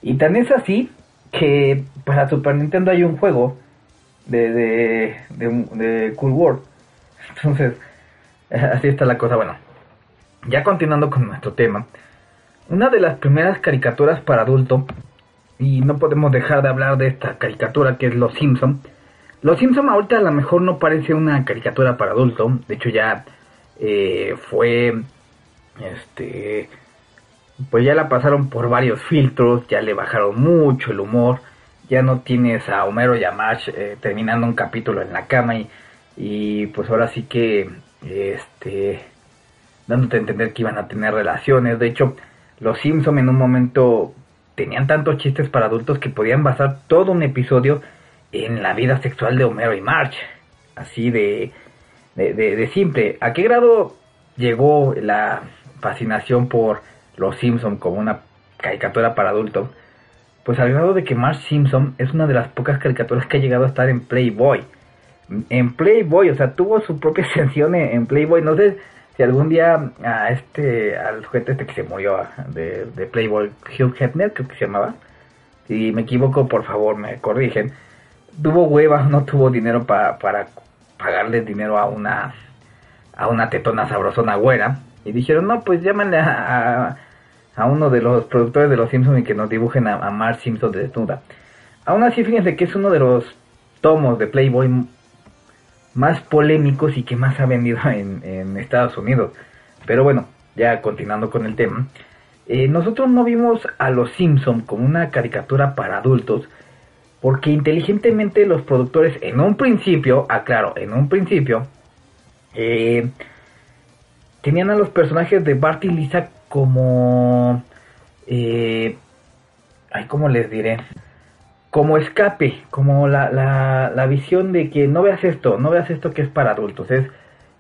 Y tan es así que para Super Nintendo hay un juego de, de, de, Cool World. Entonces, así está la cosa. Bueno, ya continuando con nuestro tema. Una de las primeras caricaturas para adulto, y no podemos dejar de hablar de esta caricatura que es Los Simpson. Los Simpson ahorita a lo mejor no parece una caricatura para adulto, de hecho ya eh, fue, este, pues ya la pasaron por varios filtros, ya le bajaron mucho el humor, ya no tienes a Homero y a Marge eh, terminando un capítulo en la cama y, y pues ahora sí que, este, dándote a entender que iban a tener relaciones, de hecho, los Simpson en un momento tenían tantos chistes para adultos que podían basar todo un episodio en la vida sexual de Homero y Marge, así de de, simple. ¿A qué grado llegó la fascinación por Los Simpson como una caricatura para adultos? Pues al grado de que Marge Simpson es una de las pocas caricaturas que ha llegado a estar en Playboy. En Playboy, o sea, tuvo su propia sección en, Playboy. No sé si algún día a este, al sujeto este que se murió de, Playboy, Hugh Hefner, creo que se llamaba. Si me equivoco, por favor, me corrigen. Tuvo hueva, no tuvo dinero para pagarle dinero a una a una tetona sabrosona güera y dijeron no pues llámale a, a, uno de los productores de los Simpsons y que nos dibujen a, a Mark Simpson de desnuda aún así fíjense que es uno de los tomos de Playboy más polémicos y que más ha vendido en, Estados Unidos pero bueno ya continuando con el tema eh, nosotros no vimos a los Simpson como una caricatura para adultos porque inteligentemente los productores en un principio, aclaro, en un principio, eh, tenían a los personajes de Bart y Lisa como... Eh, ay, ¿cómo les diré? Como escape, como la, la, la, visión de que no veas esto, no veas esto que es para adultos. Es,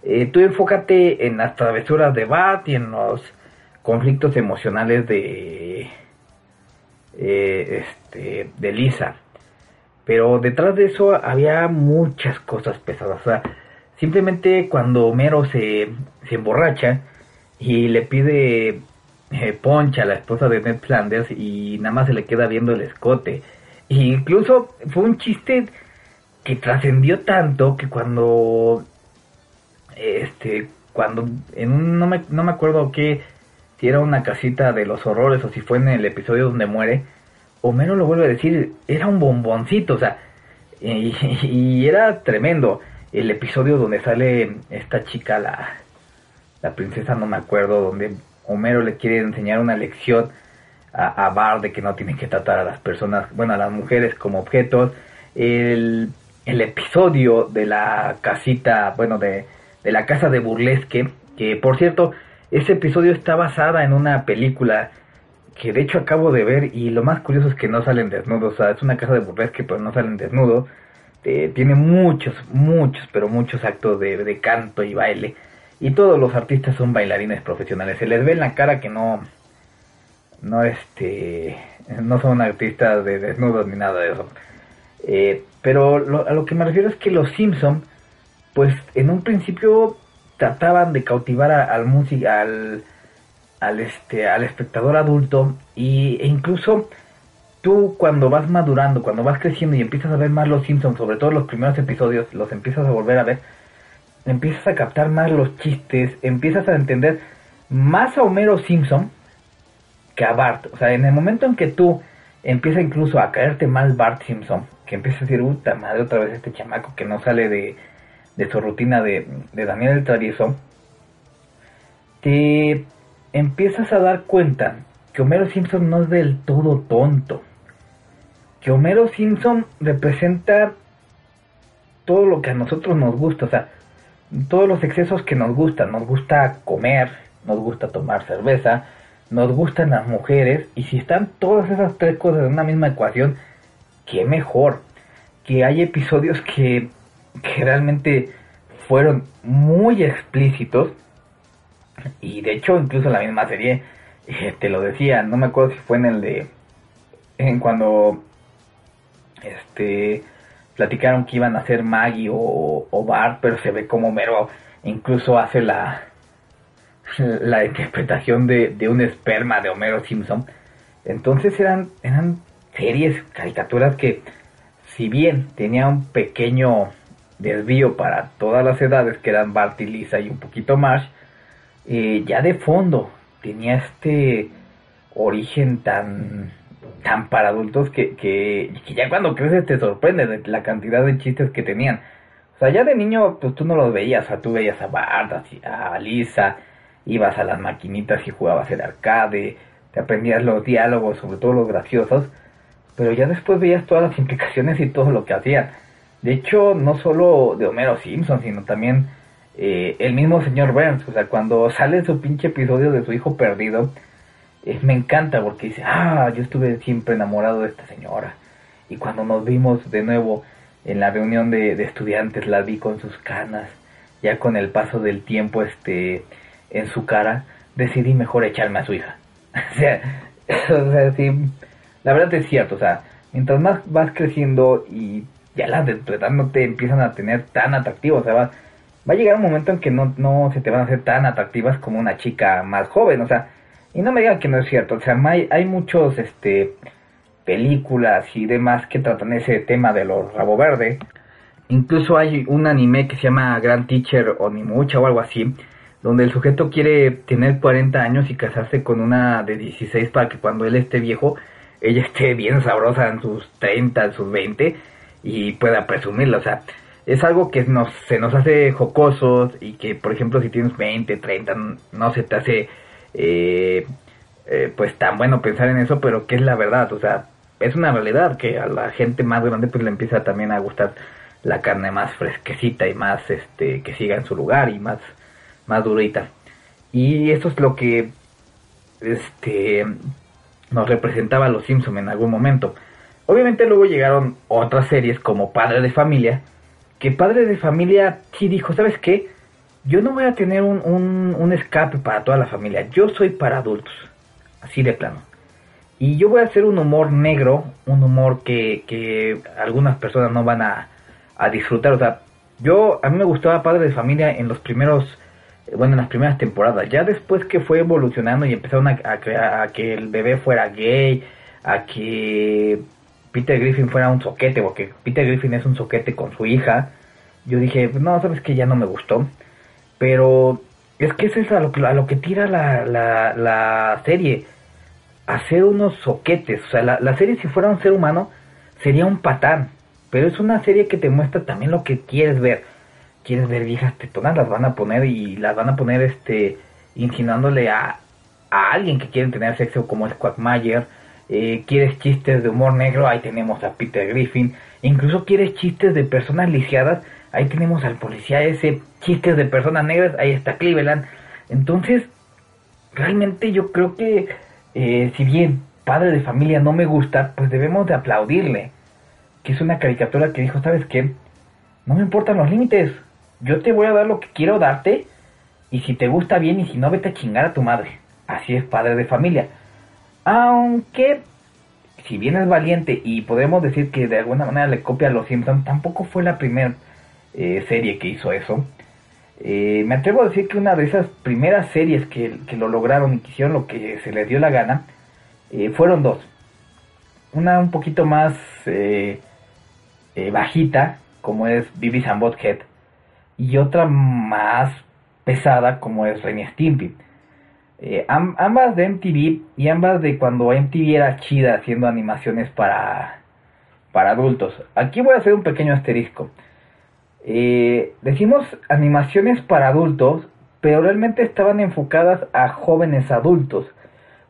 eh, tú enfócate en las travesuras de Bart y en los conflictos emocionales de, eh, este, de Lisa. Pero detrás de eso había muchas cosas pesadas. O sea, simplemente cuando Homero se, se emborracha y le pide eh, poncha a la esposa de Ned Flanders y nada más se le queda viendo el escote. E incluso fue un chiste que trascendió tanto que cuando este cuando en un, no me, no me acuerdo qué si era una casita de los horrores o si fue en el episodio donde muere Homero lo vuelve a decir, era un bomboncito, o sea, y, era tremendo. El episodio donde sale esta chica, la, la princesa, no me acuerdo, donde Homero le quiere enseñar una lección a, a Bart de que no tiene que tratar a las personas, bueno, a las mujeres como objetos. El, el episodio de la casita, bueno, de, de la casa de burlesque, que por cierto, ese episodio está basada en una película que de hecho acabo de ver y lo más curioso es que no salen desnudos, o sea, es una casa de burlesque pero no salen desnudos, eh, tiene muchos, muchos, pero muchos actos de, de, canto y baile. Y todos los artistas son bailarines profesionales, se les ve en la cara que no, no este, no son artistas de desnudos ni nada de eso, eh, pero a lo que me refiero es que los Simpson pues en un principio trataban de cautivar al música, al, al, este, al espectador adulto y, e incluso tú cuando vas madurando, cuando vas creciendo y empiezas a ver más los Simpsons, sobre todo los primeros episodios, los empiezas a volver a ver, empiezas a captar más los chistes, empiezas a entender más a Homero Simpson que a Bart. O sea, en el momento en que tú empieza incluso a caerte mal Bart Simpson, que empieza a decir, puta madre, otra vez este chamaco que no sale de, de su rutina de, de Daniel el Travieso, te empiezas a dar cuenta que Homero Simpson no es del todo tonto. Que Homero Simpson representa todo lo que a nosotros nos gusta, o sea, todos los excesos que nos gustan. Nos gusta comer, nos gusta tomar cerveza, nos gustan las mujeres, y si están todas esas tres cosas en una misma ecuación, qué mejor. Que hay episodios que, que realmente fueron muy explícitos, y de hecho incluso en la misma serie eh, te lo decía, no me acuerdo si fue en el de en cuando este platicaron que iban a hacer Maggie o, o Bart, pero se ve como Mero incluso hace la la interpretación de, de un esperma de Homero Simpson. Entonces eran, eran series, caricaturas que, si bien tenía un pequeño desvío para todas las edades, que eran Bart y Lisa y un poquito más, eh, ya de fondo tenía este origen tan tan para adultos que, que, ya cuando creces te sorprende de la cantidad de chistes que tenían. O sea, ya de niño, pues tú no los veías, o sea, tú veías a Bart, a Lisa, ibas a las maquinitas y jugabas el arcade, te aprendías los diálogos, sobre todo los graciosos, pero ya después veías todas las implicaciones y todo lo que hacían. De hecho, no solo de Homero Simpson, sino también eh, el mismo señor Burns, o sea, cuando sale su pinche episodio de su hijo perdido, eh, me encanta porque dice, ah, yo estuve siempre enamorado de esta señora. Y cuando nos vimos de nuevo en la reunión de, de estudiantes, la vi con sus canas, ya con el paso del tiempo, este, en su cara, decidí mejor echarme a su hija. o sea, o sea sí, la verdad es cierto, o sea, mientras más vas creciendo y ya las de tu edad no te empiezan a tener tan atractivos, o sea, va, va a llegar un momento en que no, no se te van a hacer tan atractivas como una chica más joven, o sea, y no me digan que no es cierto, o sea, hay, hay muchos, este, películas y demás que tratan ese tema de los rabo verde. Incluso hay un anime que se llama Grand Teacher Onimucha o algo así, donde el sujeto quiere tener 40 años y casarse con una de 16 para que cuando él esté viejo, ella esté bien sabrosa en sus 30, en sus 20 y pueda presumirla. O sea, es algo que nos, se nos hace jocosos y que, por ejemplo, si tienes 20, 30, no se te hace eh, eh, pues tan bueno pensar en eso, pero que es la verdad. O sea, es una realidad que a la gente más grande pues le empieza también a gustar la carne más fresquecita y más este que siga en su lugar y más más durita. Y eso es lo que este nos representaba los Simpson en algún momento. Obviamente luego llegaron otras series como Padre de Familia, que Padre de Familia sí dijo, ¿sabes qué? Yo no voy a tener un, un, escape para toda la familia, yo soy para adultos, así de plano. Y yo voy a hacer un humor negro, un humor que, que algunas personas no van a, a disfrutar. O sea, yo, a mí me gustaba Padre de Familia en los primeros bueno, en las primeras temporadas. Ya después que fue evolucionando y empezaron a, a, que el bebé fuera gay, a que Peter Griffin fuera un soquete, porque Peter Griffin es un soquete con su hija, yo dije, no, sabes que ya no me gustó. Pero es que eso es a lo, a lo que tira la, la, la serie. Hacer unos soquetes. O sea, la, la serie si fuera un ser humano sería un patán. Pero es una serie que te muestra también lo que quieres ver quieres ver viejas tetonas, las van a poner y las van a poner este insinuándole a, a alguien que quiere tener sexo como es Quagmire. Eh, quieres chistes de humor negro, ahí tenemos a Peter Griffin. Incluso quieres chistes de personas lisiadas, ahí tenemos al policía ese. Chistes de personas negras, ahí está Cleveland. Entonces, realmente yo creo que eh, si bien padre de familia no me gusta, pues debemos de aplaudirle. Que es una caricatura que dijo, ¿sabes qué? No me importan los límites yo te voy a dar lo que quiero darte y si te gusta bien y si no, vete a chingar a tu madre. Así es padre de familia. Aunque, si bien es valiente y podemos decir que de alguna manera le copia a los Simpsons, tampoco fue la primera eh, serie que hizo eso. Eh, me atrevo a decir que una de esas primeras series que, lo lograron y que hicieron lo que se les dio la gana, eh, fueron dos. Una un poquito más bajita, como es Beavis and Butthead, y otra más pesada, como es Renny Stimpy. ambas de MTV y ambas de cuando MTV era chida haciendo animaciones para, para adultos. Aquí voy a hacer un pequeño asterisco. Eh, decimos animaciones para adultos, pero realmente estaban enfocadas a jóvenes adultos.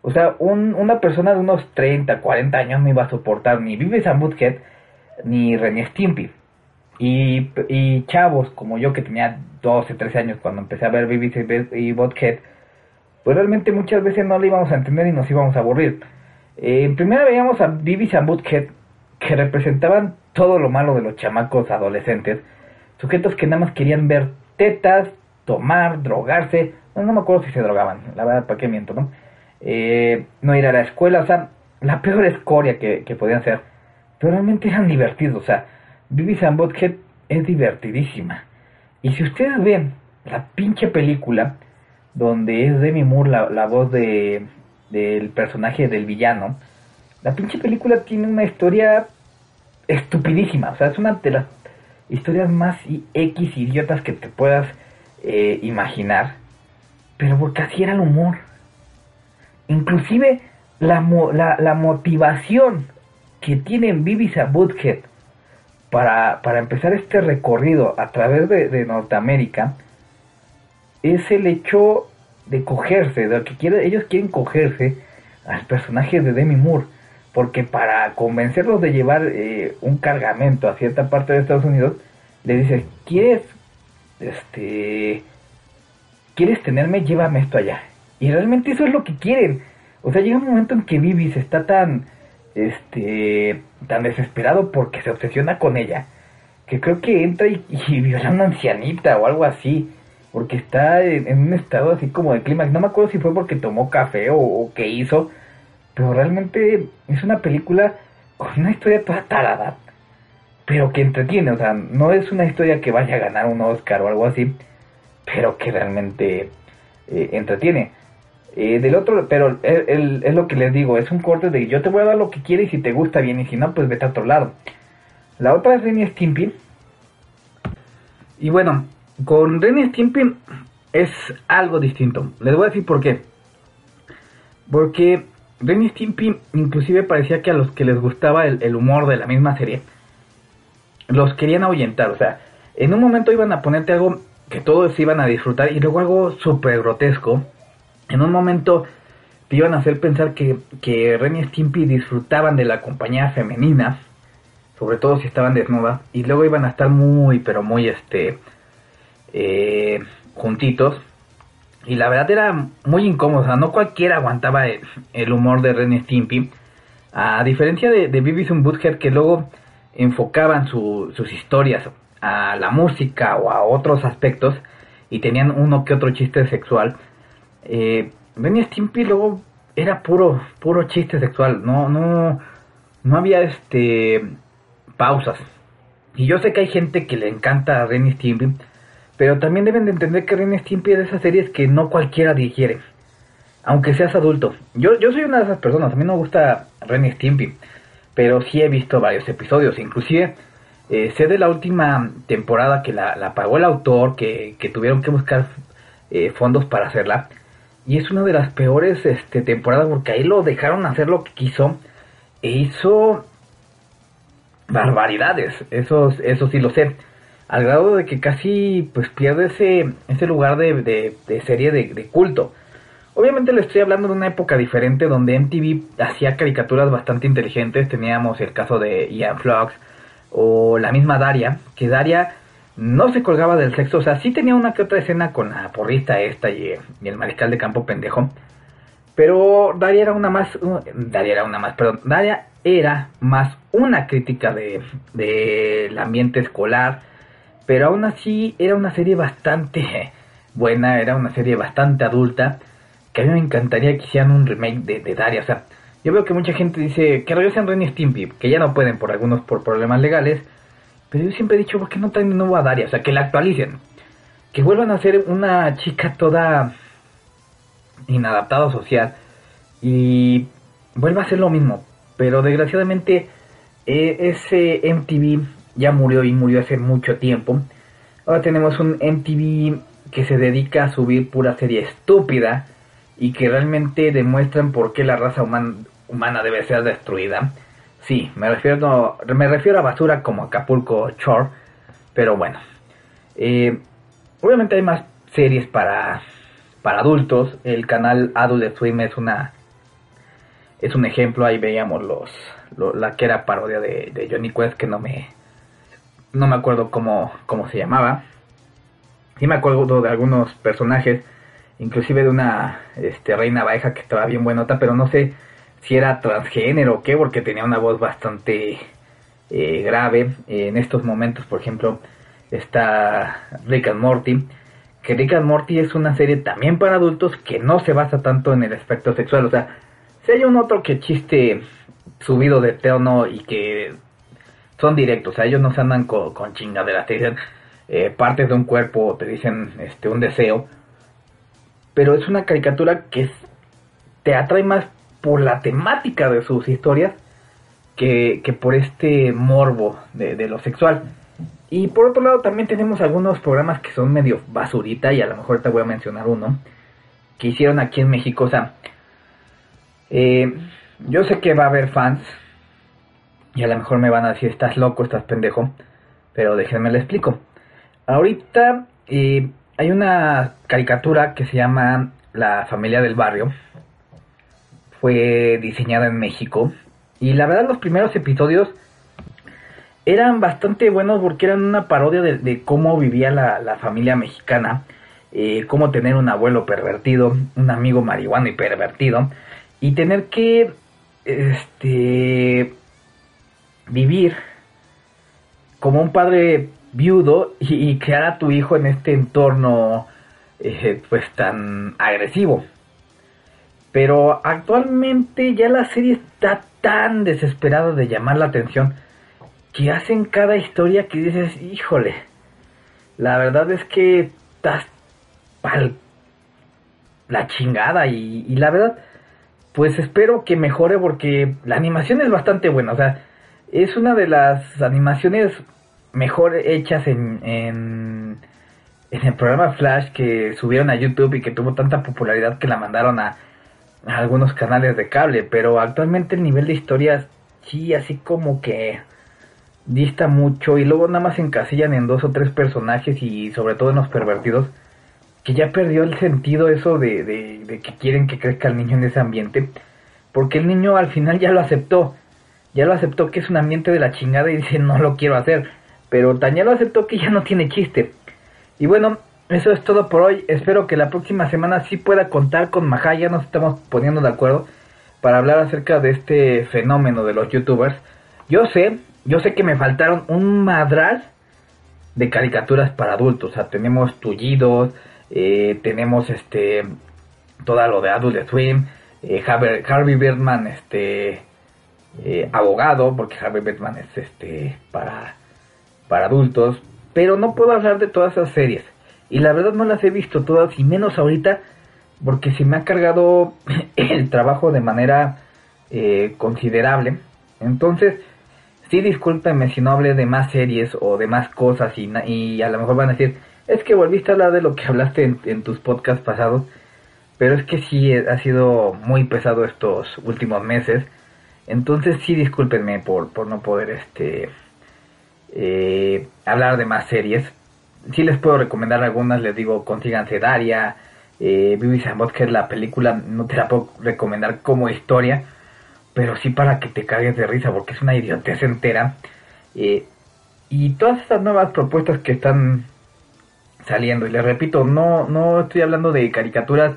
O sea, una persona de unos 30, 40 años no iba a soportar ni Vives and Butthead ni Renny Stimpy. Y, y, chavos como yo que tenía 12, 13 años cuando empecé a ver Vivis y Butthead, pues realmente muchas veces no le íbamos a entender y nos íbamos a aburrir. Eh, primero veíamos a Vivis and Butthead que representaban todo lo malo de los chamacos adolescentes Sujetos que nada más querían ver tetas, tomar, drogarse. no me acuerdo si se drogaban, la verdad, ¿para qué miento, no? Eh, no ir a la escuela, o sea, la peor escoria que, podían ser. Pero realmente eran divertidos, o sea, Vivi and Bothead es divertidísima. Y si ustedes ven la pinche película, donde es Demi Moore la, la voz de, del personaje del villano, la pinche película tiene una historia estupidísima, o sea, es una de las historias más X idiotas que te puedas eh, imaginar, pero porque así era el humor. Inclusive la, la, motivación que tienen Bibis a Butthead para, para, empezar este recorrido a través de, Norteamérica es el hecho de cogerse, de que quiere, ellos quieren cogerse al personaje de Demi Moore porque para convencerlos de llevar eh, un cargamento a cierta parte de Estados Unidos, le dice, ¿quieres, este, quieres tenerme? Llévame esto allá. Y realmente eso es lo que quieren. O sea, llega un momento en que Vivis está tan, este, tan desesperado porque se obsesiona con ella, que creo que entra y, viola a una ancianita o algo así. Porque está en, un estado así como de clima. No me acuerdo si fue porque tomó café o, o qué hizo pero realmente es una película con una historia toda tarada, pero que entretiene, o sea, no es una historia que vaya a ganar un Oscar o algo así, pero que realmente eh, entretiene. Eh, del otro, pero es lo que les digo, es un corte de yo te voy a dar lo que quieres y si te gusta bien y si no, pues vete a otro lado. La otra es Renny Stimpy. Y bueno, con Renny Stimpy es algo distinto. Les voy a decir por qué. Porque Ren Stimpy inclusive parecía que a los que les gustaba el, humor de la misma serie, los querían ahuyentar. O sea, en un momento iban a ponerte algo que todos iban a disfrutar y luego algo súper grotesco. En un momento te iban a hacer pensar que, que Ren y Stimpy disfrutaban de la compañía femenina, sobre todo si estaban desnudas, y luego iban a estar muy, pero muy, este, eh, juntitos y la verdad era muy incómoda, no cualquiera aguantaba el, humor de Ren Stimpy. A diferencia de, de Beavis Butthead que luego enfocaban sus historias a la música o a otros aspectos y tenían uno que otro chiste sexual. Eh, Stimpy luego era puro puro chiste sexual, no no no había este pausas. Y yo sé que hay gente que le encanta a Ren Stimpy pero también deben de entender que Ren Stimpy es de esas series que no cualquiera digiere. Aunque seas adulto. Yo, yo soy una de esas personas. A mí no me gusta Ren Stimpy. Pero sí he visto varios episodios. Inclusive eh, sé de la última temporada que la, pagó el autor. Que, tuvieron que buscar eh, fondos para hacerla. Y es una de las peores este, temporadas porque ahí lo dejaron hacer lo que quiso. E hizo barbaridades. Eso, eso sí lo sé al grado de que casi pues pierde ese, ese lugar de, serie de, culto. Obviamente le estoy hablando de una época diferente donde MTV hacía caricaturas bastante inteligentes. Teníamos el caso de Ian Flux o la misma Daria, que Daria no se colgaba del sexo, o sea, sí tenía una que otra escena con la porrista esta y, el mariscal de campo pendejo. Pero Daria era una más, Daria era una más, perdón, Daria era más una crítica de del ambiente escolar, pero aún así era una serie bastante buena, era una serie bastante adulta, que a mí me encantaría que hicieran un remake de, Daria, o sea, yo veo que mucha gente dice que regresen Ren y Stimpy, que ya no pueden por algunos por problemas legales, Pero yo siempre he dicho, ¿por qué no traen de nuevo a Daria? O sea, que la actualicen. Que vuelvan a ser una chica toda inadaptada social. Y vuelva a ser lo mismo. Pero desgraciadamente eh, ese MTV ya murió y murió hace mucho tiempo. Ahora tenemos un MTV que se dedica a subir pura serie estúpida y que realmente demuestran por qué la raza humana debe ser destruida. Sí, me refiero, me refiero a basura como Acapulco Shore, pero bueno. Eh, obviamente hay más series para, para adultos. El canal Adult Swim es una es un ejemplo. Ahí veíamos los, la que era parodia de, de, Johnny Quest que no me no me acuerdo cómo, cómo se llamaba. Sí me acuerdo de algunos personajes, inclusive de una este, reina baja que estaba bien buenota, pero no sé si era transgénero o qué, porque tenía una voz bastante eh, grave. En estos momentos, por ejemplo, está Rick and Morty, que Rick and Morty es una serie también para adultos que no se basa tanto en el aspecto sexual. O sea, si hay un otro que chiste subido de tono y que son directos, o sea, ellos no se andan con, con chingaderas, te dicen eh, partes de un cuerpo, te dicen este un deseo, pero es una caricatura que te atrae más por la temática de sus historias que, por este morbo de, lo sexual. Y por otro lado también tenemos algunos programas que son medio basurita y a lo mejor te voy a mencionar uno que hicieron aquí en México. O sea, eh, yo sé que va a haber fans y a lo mejor me van a decir estás loco, estás pendejo, pero déjenme le explico. Ahorita eh, hay una caricatura que se llama La familia del barrio fue diseñada en México. Y la verdad los primeros episodios eran bastante buenos porque eran una parodia de, cómo vivía la, familia mexicana. Eh, cómo tener un abuelo pervertido, un amigo marihuano y pervertido. Y tener que este vivir como un padre viudo y, crear a tu hijo en este entorno eh, pues tan agresivo. Pero actualmente ya la serie está tan desesperada de llamar la atención que hacen cada historia que dices, híjole, la verdad es que estás la chingada y, la verdad, pues espero que mejore porque la animación es bastante buena, o sea, es una de las animaciones mejor hechas en, en, en el programa Flash que subieron a YouTube y que tuvo tanta popularidad que la mandaron a algunos canales de cable, pero actualmente el nivel de historias sí, así como que dista mucho y luego nada más encasillan en dos o tres personajes y sobre todo en los pervertidos, que ya perdió el sentido eso de, de, que quieren que crezca el niño en ese ambiente, porque el niño al final ya lo aceptó, ya lo aceptó que es un ambiente de la chingada y dice no lo quiero hacer, pero tan ya lo aceptó que ya no tiene chiste. Y bueno, eso es todo por hoy. Espero que la próxima semana sí pueda contar con Maja. Ya nos estamos poniendo de acuerdo para hablar acerca de este fenómeno de los youtubers. Yo sé, yo sé que me faltaron un madral de caricaturas para adultos. O sea, tenemos Tullidos, eh, tenemos este todo lo de Adult Swim, eh, Harvey, Birdman, este eh, abogado, porque Harvey Birdman es este para, para adultos. Pero no puedo hablar de todas esas series. Y la verdad no las he visto todas y menos ahorita porque se me ha cargado el trabajo de manera eh, considerable. Entonces, sí discúlpenme si no hablé de más series o de más cosas y, y a lo mejor van a decir, es que volviste a hablar de lo que hablaste en, tus podcasts pasados. Pero es que sí ha sido muy pesado estos últimos meses. Entonces sí discúlpenme por, por no poder este eh, hablar de más series sí les puedo recomendar algunas, les digo, consíganse Daria, eh, Vivi que es la película, no te la puedo recomendar como historia, pero sí para que te cagues de risa, porque es una idiotez entera. Eh, y todas estas nuevas propuestas que están saliendo, y les repito, no, no estoy hablando de caricaturas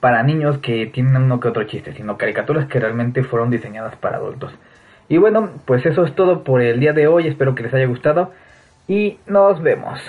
para niños que tienen uno que otro chiste, sino caricaturas que realmente fueron diseñadas para adultos. Y bueno, pues eso es todo por el día de hoy, espero que les haya gustado y nos vemos.